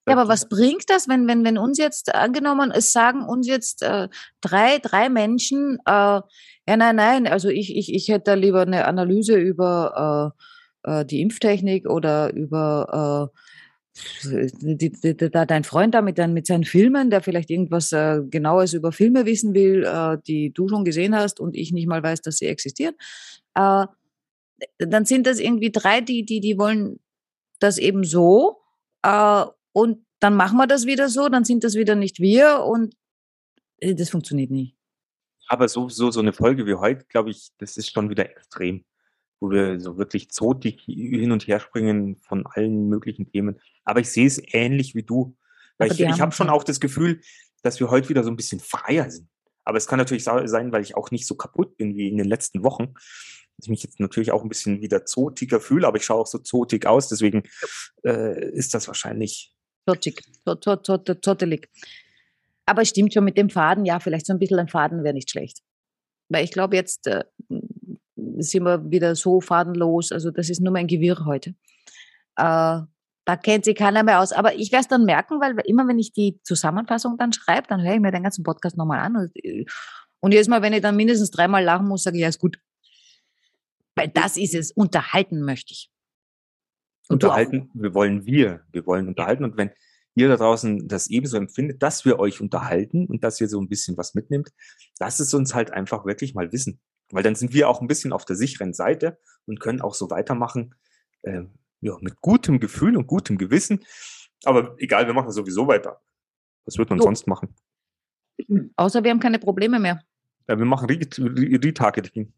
ja, aber was bringt das, wenn, wenn, wenn uns jetzt angenommen, es sagen uns jetzt äh, drei, drei Menschen, äh, ja, nein, nein, also ich, ich, ich hätte da lieber eine Analyse über äh, äh, die Impftechnik oder über äh, die, die, die, da dein Freund da mit, dein, mit seinen Filmen, der vielleicht irgendwas äh, Genaues über Filme wissen will, äh, die du schon gesehen hast und ich nicht mal weiß, dass sie existieren. Äh, dann sind das irgendwie drei, die, die, die wollen das eben so. Äh, und dann machen wir das wieder so, dann sind das wieder nicht wir und äh, das funktioniert nie. Aber so, so, so eine Folge wie heute, glaube ich, das ist schon wieder extrem, wo wir so wirklich zotig hin und her springen von allen möglichen Themen. Aber ich sehe es ähnlich wie du. Weil ich, ich habe schon auch das Gefühl, dass wir heute wieder so ein bisschen freier sind. Aber es kann natürlich sein, weil ich auch nicht so kaputt bin wie in den letzten Wochen. Dass ich mich jetzt natürlich auch ein bisschen wieder zotiger fühle, aber ich schaue auch so zotig aus, deswegen äh, ist das wahrscheinlich. Zotig, zotelig. Aber es stimmt schon mit dem Faden, ja, vielleicht so ein bisschen ein Faden wäre nicht schlecht. Weil ich glaube, jetzt äh, sind wir wieder so fadenlos. Also das ist nur mein Gewirr heute. Äh, da kennt sich keiner mehr aus. Aber ich werde es dann merken, weil immer wenn ich die Zusammenfassung dann schreibe, dann höre ich mir den ganzen Podcast nochmal an. Und, und jedes Mal, wenn ich dann mindestens dreimal lachen muss, sage ich, ja, ist gut. Weil das ist es. Unterhalten möchte ich. Und unterhalten, wir wollen wir. Wir wollen unterhalten. Und wenn ihr da draußen das ebenso empfindet, dass wir euch unterhalten und dass ihr so ein bisschen was mitnimmt, lasst es uns halt einfach wirklich mal wissen. Weil dann sind wir auch ein bisschen auf der sicheren Seite und können auch so weitermachen, äh, ja, mit gutem Gefühl und gutem Gewissen. Aber egal, wir machen sowieso weiter. Was wird man so. sonst machen? Außer wir haben keine Probleme mehr. Ja, wir machen Retargeting.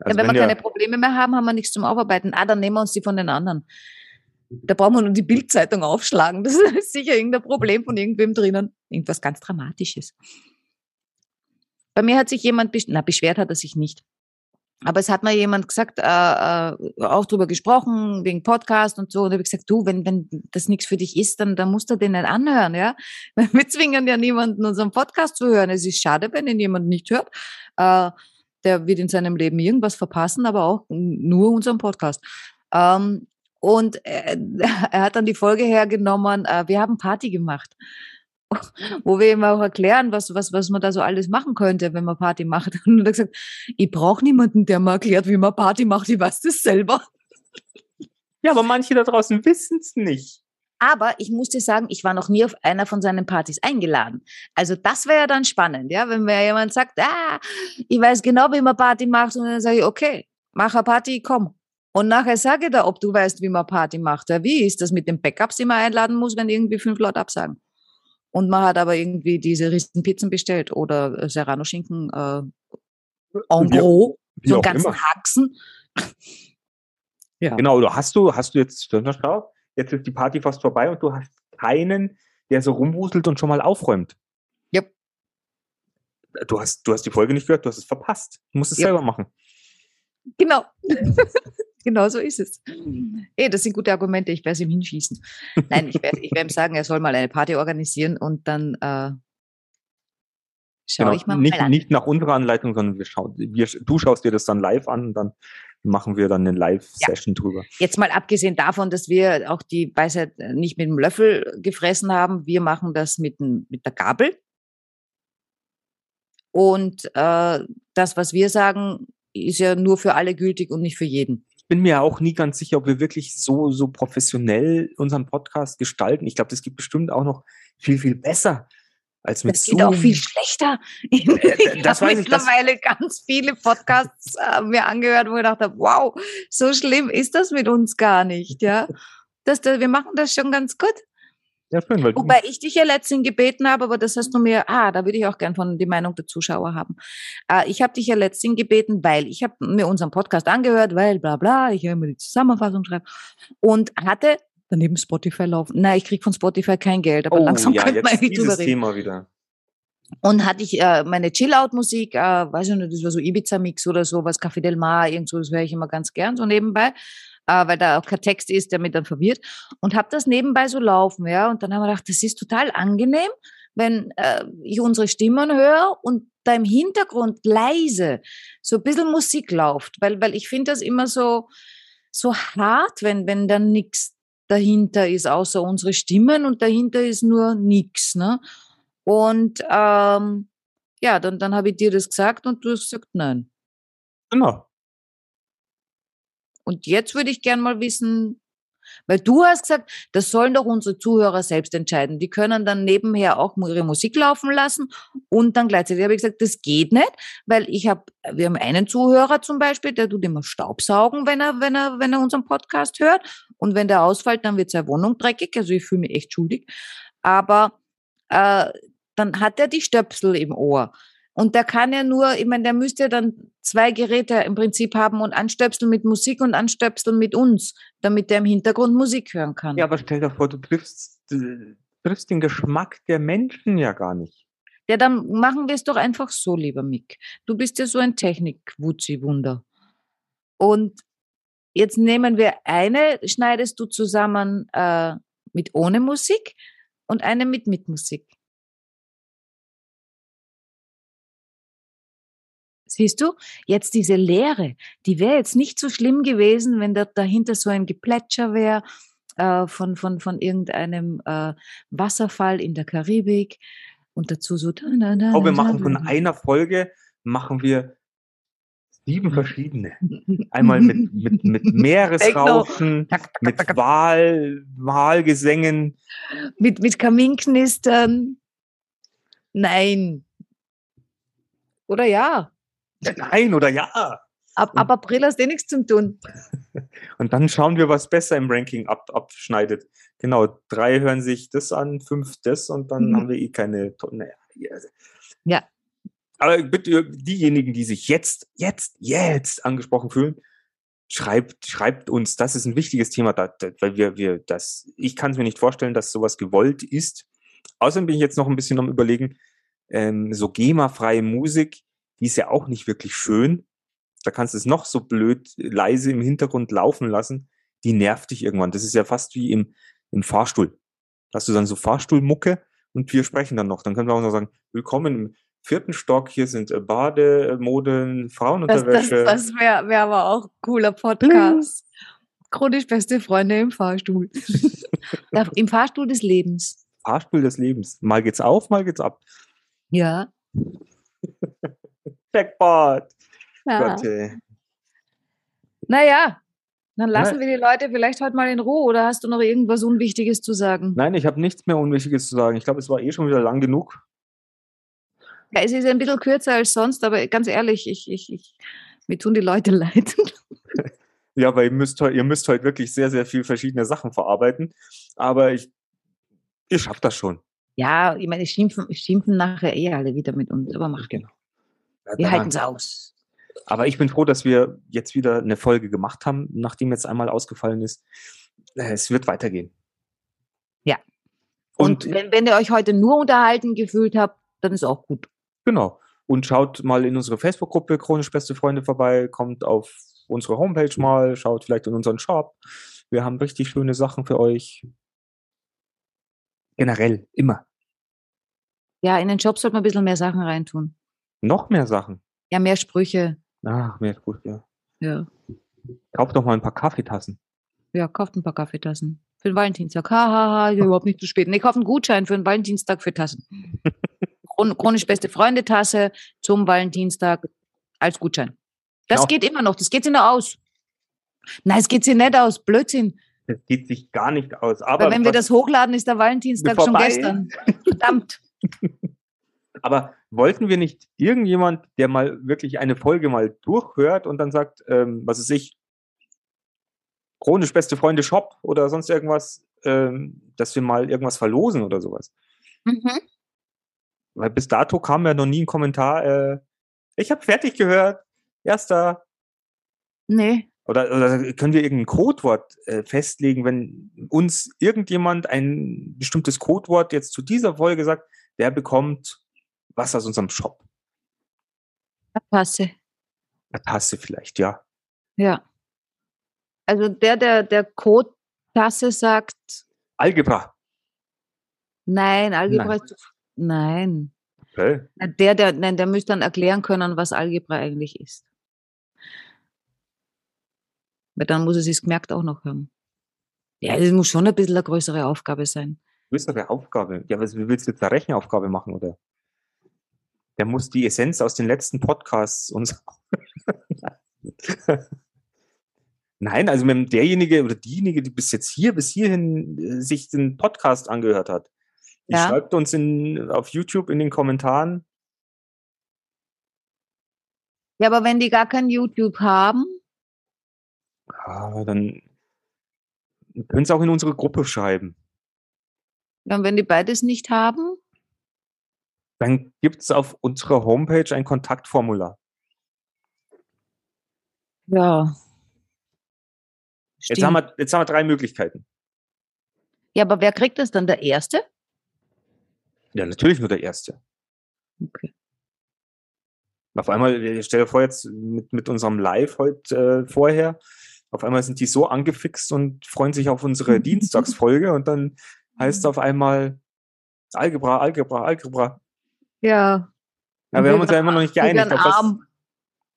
Also ja, wenn, wenn wir keine Probleme mehr haben, haben wir nichts zum Aufarbeiten. Ah, dann nehmen wir uns die von den anderen. Da brauchen wir nur die Bildzeitung aufschlagen. Das ist sicher irgendein Problem von irgendwem drinnen. Irgendwas ganz Dramatisches. Bei mir hat sich jemand, besch na, beschwert hat er sich nicht. Aber es hat mal jemand gesagt, äh, äh, auch drüber gesprochen, wegen Podcast und so. Und da habe ich gesagt, du, wenn, wenn das nichts für dich ist, dann, dann musst du den nicht anhören, ja. Wir zwingen ja niemanden, unseren Podcast zu hören. Es ist schade, wenn ihn jemand nicht hört. Äh, der wird in seinem Leben irgendwas verpassen, aber auch nur unseren Podcast. Ähm, und äh, er hat dann die Folge hergenommen, äh, wir haben Party gemacht wo wir ihm auch erklären, was, was, was man da so alles machen könnte, wenn man Party macht. Und er hat gesagt, ich brauche niemanden, der mir erklärt, wie man Party macht, ich weiß das selber. Ja, aber manche da draußen wissen es nicht. Aber ich muss dir sagen, ich war noch nie auf einer von seinen Partys eingeladen. Also das wäre ja dann spannend, ja, wenn mir jemand sagt, ah, ich weiß genau, wie man Party macht, und dann sage ich, okay, mach eine Party, komm. Und nachher sage ich da, ob du weißt, wie man Party macht. Ja, wie ist das mit den Backups, die man einladen muss, wenn irgendwie fünf Leute absagen? Und man hat aber irgendwie diese Riesenpizzen bestellt oder Serrano-Schinken äh, en gros, so einen ganzen immer. Haxen. ja. Genau, oder hast du, hast du jetzt, jetzt ist die Party fast vorbei und du hast keinen, der so rumwuselt und schon mal aufräumt. Yep. Du hast, du hast die Folge nicht gehört, du hast es verpasst. Du musst es yep. selber machen. Genau. genau so ist es. Ey, das sind gute Argumente, ich werde es ihm hinschießen. Nein, ich werde ich werd ihm sagen, er soll mal eine Party organisieren und dann äh, schaue genau. ich mal, nicht, mal an. Nicht nach unserer Anleitung, sondern wir schauen, wir, du schaust dir das dann live an und dann machen wir dann eine Live-Session ja. drüber. Jetzt mal abgesehen davon, dass wir auch die Weisheit nicht mit dem Löffel gefressen haben, wir machen das mit, mit der Gabel. Und äh, das, was wir sagen, ist ja nur für alle gültig und nicht für jeden. Ich bin mir auch nie ganz sicher, ob wir wirklich so, so professionell unseren Podcast gestalten. Ich glaube, das geht bestimmt auch noch viel, viel besser als mit Das geht Zoom. auch viel schlechter. Ich äh, habe mittlerweile das ganz viele Podcasts äh, mir angehört, wo ich gedacht habe, wow, so schlimm ist das mit uns gar nicht. Ja, das, das, wir machen das schon ganz gut. Ja, schön, weil Wobei ich dich ja letztens gebeten habe, aber das hast du mir, ah, da würde ich auch gern von die Meinung der Zuschauer haben. Äh, ich habe dich ja letztens gebeten, weil ich habe mir unseren Podcast angehört, weil bla bla, ich habe immer die Zusammenfassung schreiben und hatte daneben Spotify laufen. Nein, ich krieg von Spotify kein Geld, aber oh, langsam ja, könnte man eigentlich drüber reden. Thema wieder. Und hatte ich äh, meine Chill-Out-Musik, äh, weiß ich nicht, das war so Ibiza-Mix oder so, was Café Del Mar, irgend so, das höre ich immer ganz gern so nebenbei äh, weil da auch kein Text ist, der mich dann verwirrt. Und habe das nebenbei so laufen, ja. Und dann haben wir gedacht, das ist total angenehm, wenn äh, ich unsere Stimmen höre und da im Hintergrund leise so ein bisschen Musik läuft, weil, weil ich finde das immer so, so hart, wenn, wenn dann nichts dahinter ist, außer unsere Stimmen und dahinter ist nur nichts. Ne? Und ähm, ja, dann, dann habe ich dir das gesagt und du hast gesagt, nein. Genau. Und jetzt würde ich gern mal wissen, Weil du hast gesagt, das sollen doch unsere Zuhörer selbst entscheiden. Die können dann nebenher auch ihre Musik laufen lassen und dann gleichzeitig habe ich gesagt, das geht nicht, weil ich habe, wir haben einen Zuhörer zum Beispiel, der tut immer Staubsaugen, wenn er, wenn er, wenn er unseren Podcast hört. Und wenn der ausfällt, dann wird seine Wohnung dreckig. Also ich fühle mich echt schuldig. Aber äh, dann hat er die Stöpsel im Ohr. Und der kann ja nur, ich meine, der müsste ja dann zwei Geräte im Prinzip haben und anstöpseln mit Musik und anstöpseln mit uns, damit der im Hintergrund Musik hören kann. Ja, aber stell dir vor, du triffst, du triffst den Geschmack der Menschen ja gar nicht. Ja, dann machen wir es doch einfach so, lieber Mick. Du bist ja so ein Technik-Wuzi-Wunder. Und jetzt nehmen wir eine, schneidest du zusammen äh, mit ohne Musik und eine mit mit Musik. Siehst du, jetzt diese Leere, die wäre jetzt nicht so schlimm gewesen, wenn da dahinter so ein Geplätscher wäre äh, von, von, von irgendeinem äh, Wasserfall in der Karibik und dazu so. Da, da, da, Oh, wir machen von einer Folge, machen wir sieben verschiedene. Einmal mit, mit, mit Meeresrauschen, mit Wal, Walgesängen. Mit, mit Kaminknistern. Nein. Oder ja. Nein oder ja. Ab, ab April hast du eh nichts zum tun. Und dann schauen wir, was besser im Ranking ab, abschneidet. Genau, drei hören sich das an, fünf das und dann Mhm. haben wir eh keine. Naja, ja. Ja. Aber bitte diejenigen, die sich jetzt, jetzt, jetzt angesprochen fühlen, schreibt, schreibt uns, das ist ein wichtiges Thema, da, da, weil wir, wir das, ich kann es mir nicht vorstellen, dass sowas gewollt ist. Außerdem bin ich jetzt noch ein bisschen am überlegen, ähm, so GEMA-freie Musik, die ist ja auch nicht wirklich schön. Da kannst du es noch so blöd leise im Hintergrund laufen lassen. Die nervt dich irgendwann. Das ist ja fast wie im, im Fahrstuhl. Da hast du dann so Fahrstuhlmucke und wir sprechen dann noch. Dann können wir auch noch sagen, willkommen im vierten Stock, hier sind äh, Bademoden, Das, das, Frauenunterwäsche. das wäre wär aber auch ein cooler Podcast. Chronisch beste Freunde im Fahrstuhl. Im Fahrstuhl des Lebens. Fahrstuhl des Lebens. Mal geht's auf, mal geht's ab. Ja. Jackpot. ja. Gott, ey. Naja, dann lassen Nein. wir die Leute vielleicht heute mal in Ruhe oder hast du noch irgendwas Unwichtiges zu sagen? Nein, ich habe nichts mehr Unwichtiges zu sagen. Ich glaube, es war eh schon wieder lang genug. Ja, es ist ein bisschen kürzer als sonst, aber ganz ehrlich, ich, ich, ich, mir tun die Leute leid. Ja, weil ihr müsst, ihr müsst heute wirklich sehr, sehr viel verschiedene Sachen verarbeiten. Aber ich, ihr schafft das schon. Ja, ich meine, schimpfen, schimpfen nachher eh alle wieder mit uns, aber macht Genau. Wir halten es aus. Aber ich bin froh, dass wir jetzt wieder eine Folge gemacht haben, nachdem jetzt einmal ausgefallen ist. Äh, Es wird weitergehen. Ja. Und, Und wenn, wenn ihr euch heute nur unterhalten gefühlt habt, dann ist auch gut. genau. Und schaut mal in unsere Facebook-Gruppe Chronisch Beste Freunde vorbei, kommt auf unsere Homepage mal, schaut vielleicht in unseren Shop. Wir haben richtig schöne Sachen für euch. Generell, immer. Ja, in den Job sollte man ein bisschen mehr Sachen reintun. Noch mehr Sachen. Ja, mehr Sprüche. Ach, mehr gut, ja. Ja, Kauft doch mal ein paar Kaffeetassen. ja kauft ein paar Kaffeetassen. Für den Valentinstag. Hahaha, ja, überhaupt nicht zu spät. Nee, kauft einen Gutschein für den Valentinstag für Tassen. Chron chronisch beste Freunde-Tasse zum Valentinstag als Gutschein. Das Genau. geht immer noch. Das geht sich noch aus. Nein, es geht sich nicht aus. Blödsinn. Das geht sich gar nicht aus. Aber, Weil wenn wir das hochladen, ist der Valentinstag schon gestern. Verdammt. aber wollten wir nicht irgendjemand, der mal wirklich eine Folge mal durchhört und dann sagt, ähm, was ist ich, chronisch beste Freunde Shop oder sonst irgendwas, ähm, dass wir mal irgendwas verlosen oder sowas. Mhm. Weil bis dato kam ja noch nie ein Kommentar, äh, ich habe fertig gehört, erster. Nee. Oder, oder können wir irgendein Codewort äh, festlegen, wenn uns irgendjemand ein bestimmtes Codewort jetzt zu dieser Folge sagt, der bekommt was aus unserem Shop. Passe. Eine Tasse vielleicht, ja. Ja. Also der, der, der Code-Tasse sagt, Algebra. nein, Algebra Nein. ist nein. Okay. Der, der, nein, der müsste dann erklären können, was Algebra eigentlich ist. Weil dann muss er sich gemerkt auch noch haben. Ja, das muss schon ein bisschen eine größere Aufgabe sein. Größere Aufgabe. Ja, was wie willst du jetzt eine Rechenaufgabe machen, oder? Der muss die Essenz aus den letzten Podcasts uns. Nein, also wenn derjenige oder diejenige, die bis jetzt hier, bis hierhin äh, sich den Podcast angehört hat, die Ja. schreibt uns in, auf YouTube in den Kommentaren. Ja, aber wenn die gar kein YouTube haben, Ah, dann können Sie auch in unsere Gruppe schreiben. dann wenn die beides nicht haben, Dann gibt es auf unserer Homepage ein Kontaktformular. ja. Jetzt Stimmt. haben, wir, jetzt haben wir drei Möglichkeiten. ja, aber wer kriegt das dann? Der Erste? Ja, natürlich nur der erste. Okay. Auf einmal, äh, stell dir vor, jetzt mit, mit unserem Live heute äh, vorher, auf einmal sind die so angefixt und freuen sich auf unsere Dienstagsfolge und dann heißt es auf einmal Algebra, Algebra, Algebra. Ja. Ja, wir haben uns ja immer noch nicht geeinigt, auf was,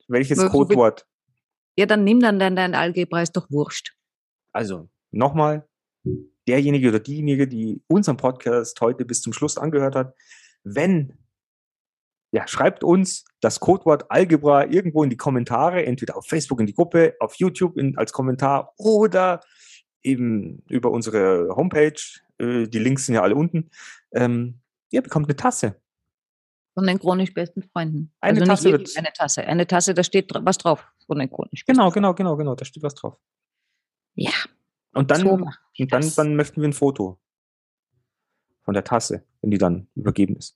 welches wir- Codewort. Ja, dann nimm dann dein, dein Algebra, ist doch wurscht. Also, nochmal, derjenige oder diejenige, die unseren Podcast heute bis zum Schluss angehört hat, wenn, ja, schreibt uns das Codewort Algebra irgendwo in die Kommentare, entweder auf Facebook in die Gruppe, auf YouTube in, als Kommentar oder eben über unsere Homepage. Äh, die Links sind ja alle unten. Ähm, ihr bekommt eine Tasse. Von den chronisch besten Freunden. Eine also Tasse wird- eine Tasse. Eine Tasse, da steht was drauf von den chronisch Genau, genau, genau, genau. Da steht was drauf. Ja, Und dann, so und dann, dann möchten wir ein Foto von der Tasse, wenn die dann übergeben ist.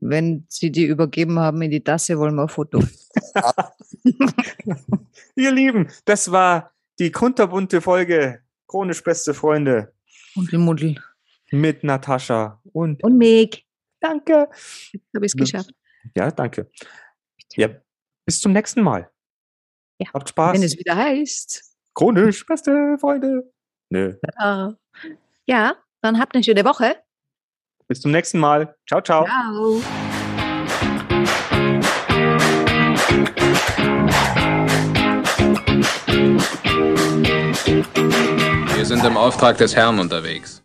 Wenn sie die übergeben haben in die Tasse, wollen wir ein Foto. Ihr Lieben, das war die kunterbunte Folge Chronisch beste Freunde Muddel, Muddel. mit Natascha und Und Meg. Danke. Habe ich es geschafft. Ja, danke. Ja, bis zum nächsten Mal. Ja. Habt Spaß. Wenn es wieder heißt. Chronisch beste Freunde. Nö. Ja. ja, dann habt eine schöne Woche. Bis zum nächsten Mal. Ciao, ciao. Ciao. Wir sind im Auftrag des Herrn unterwegs.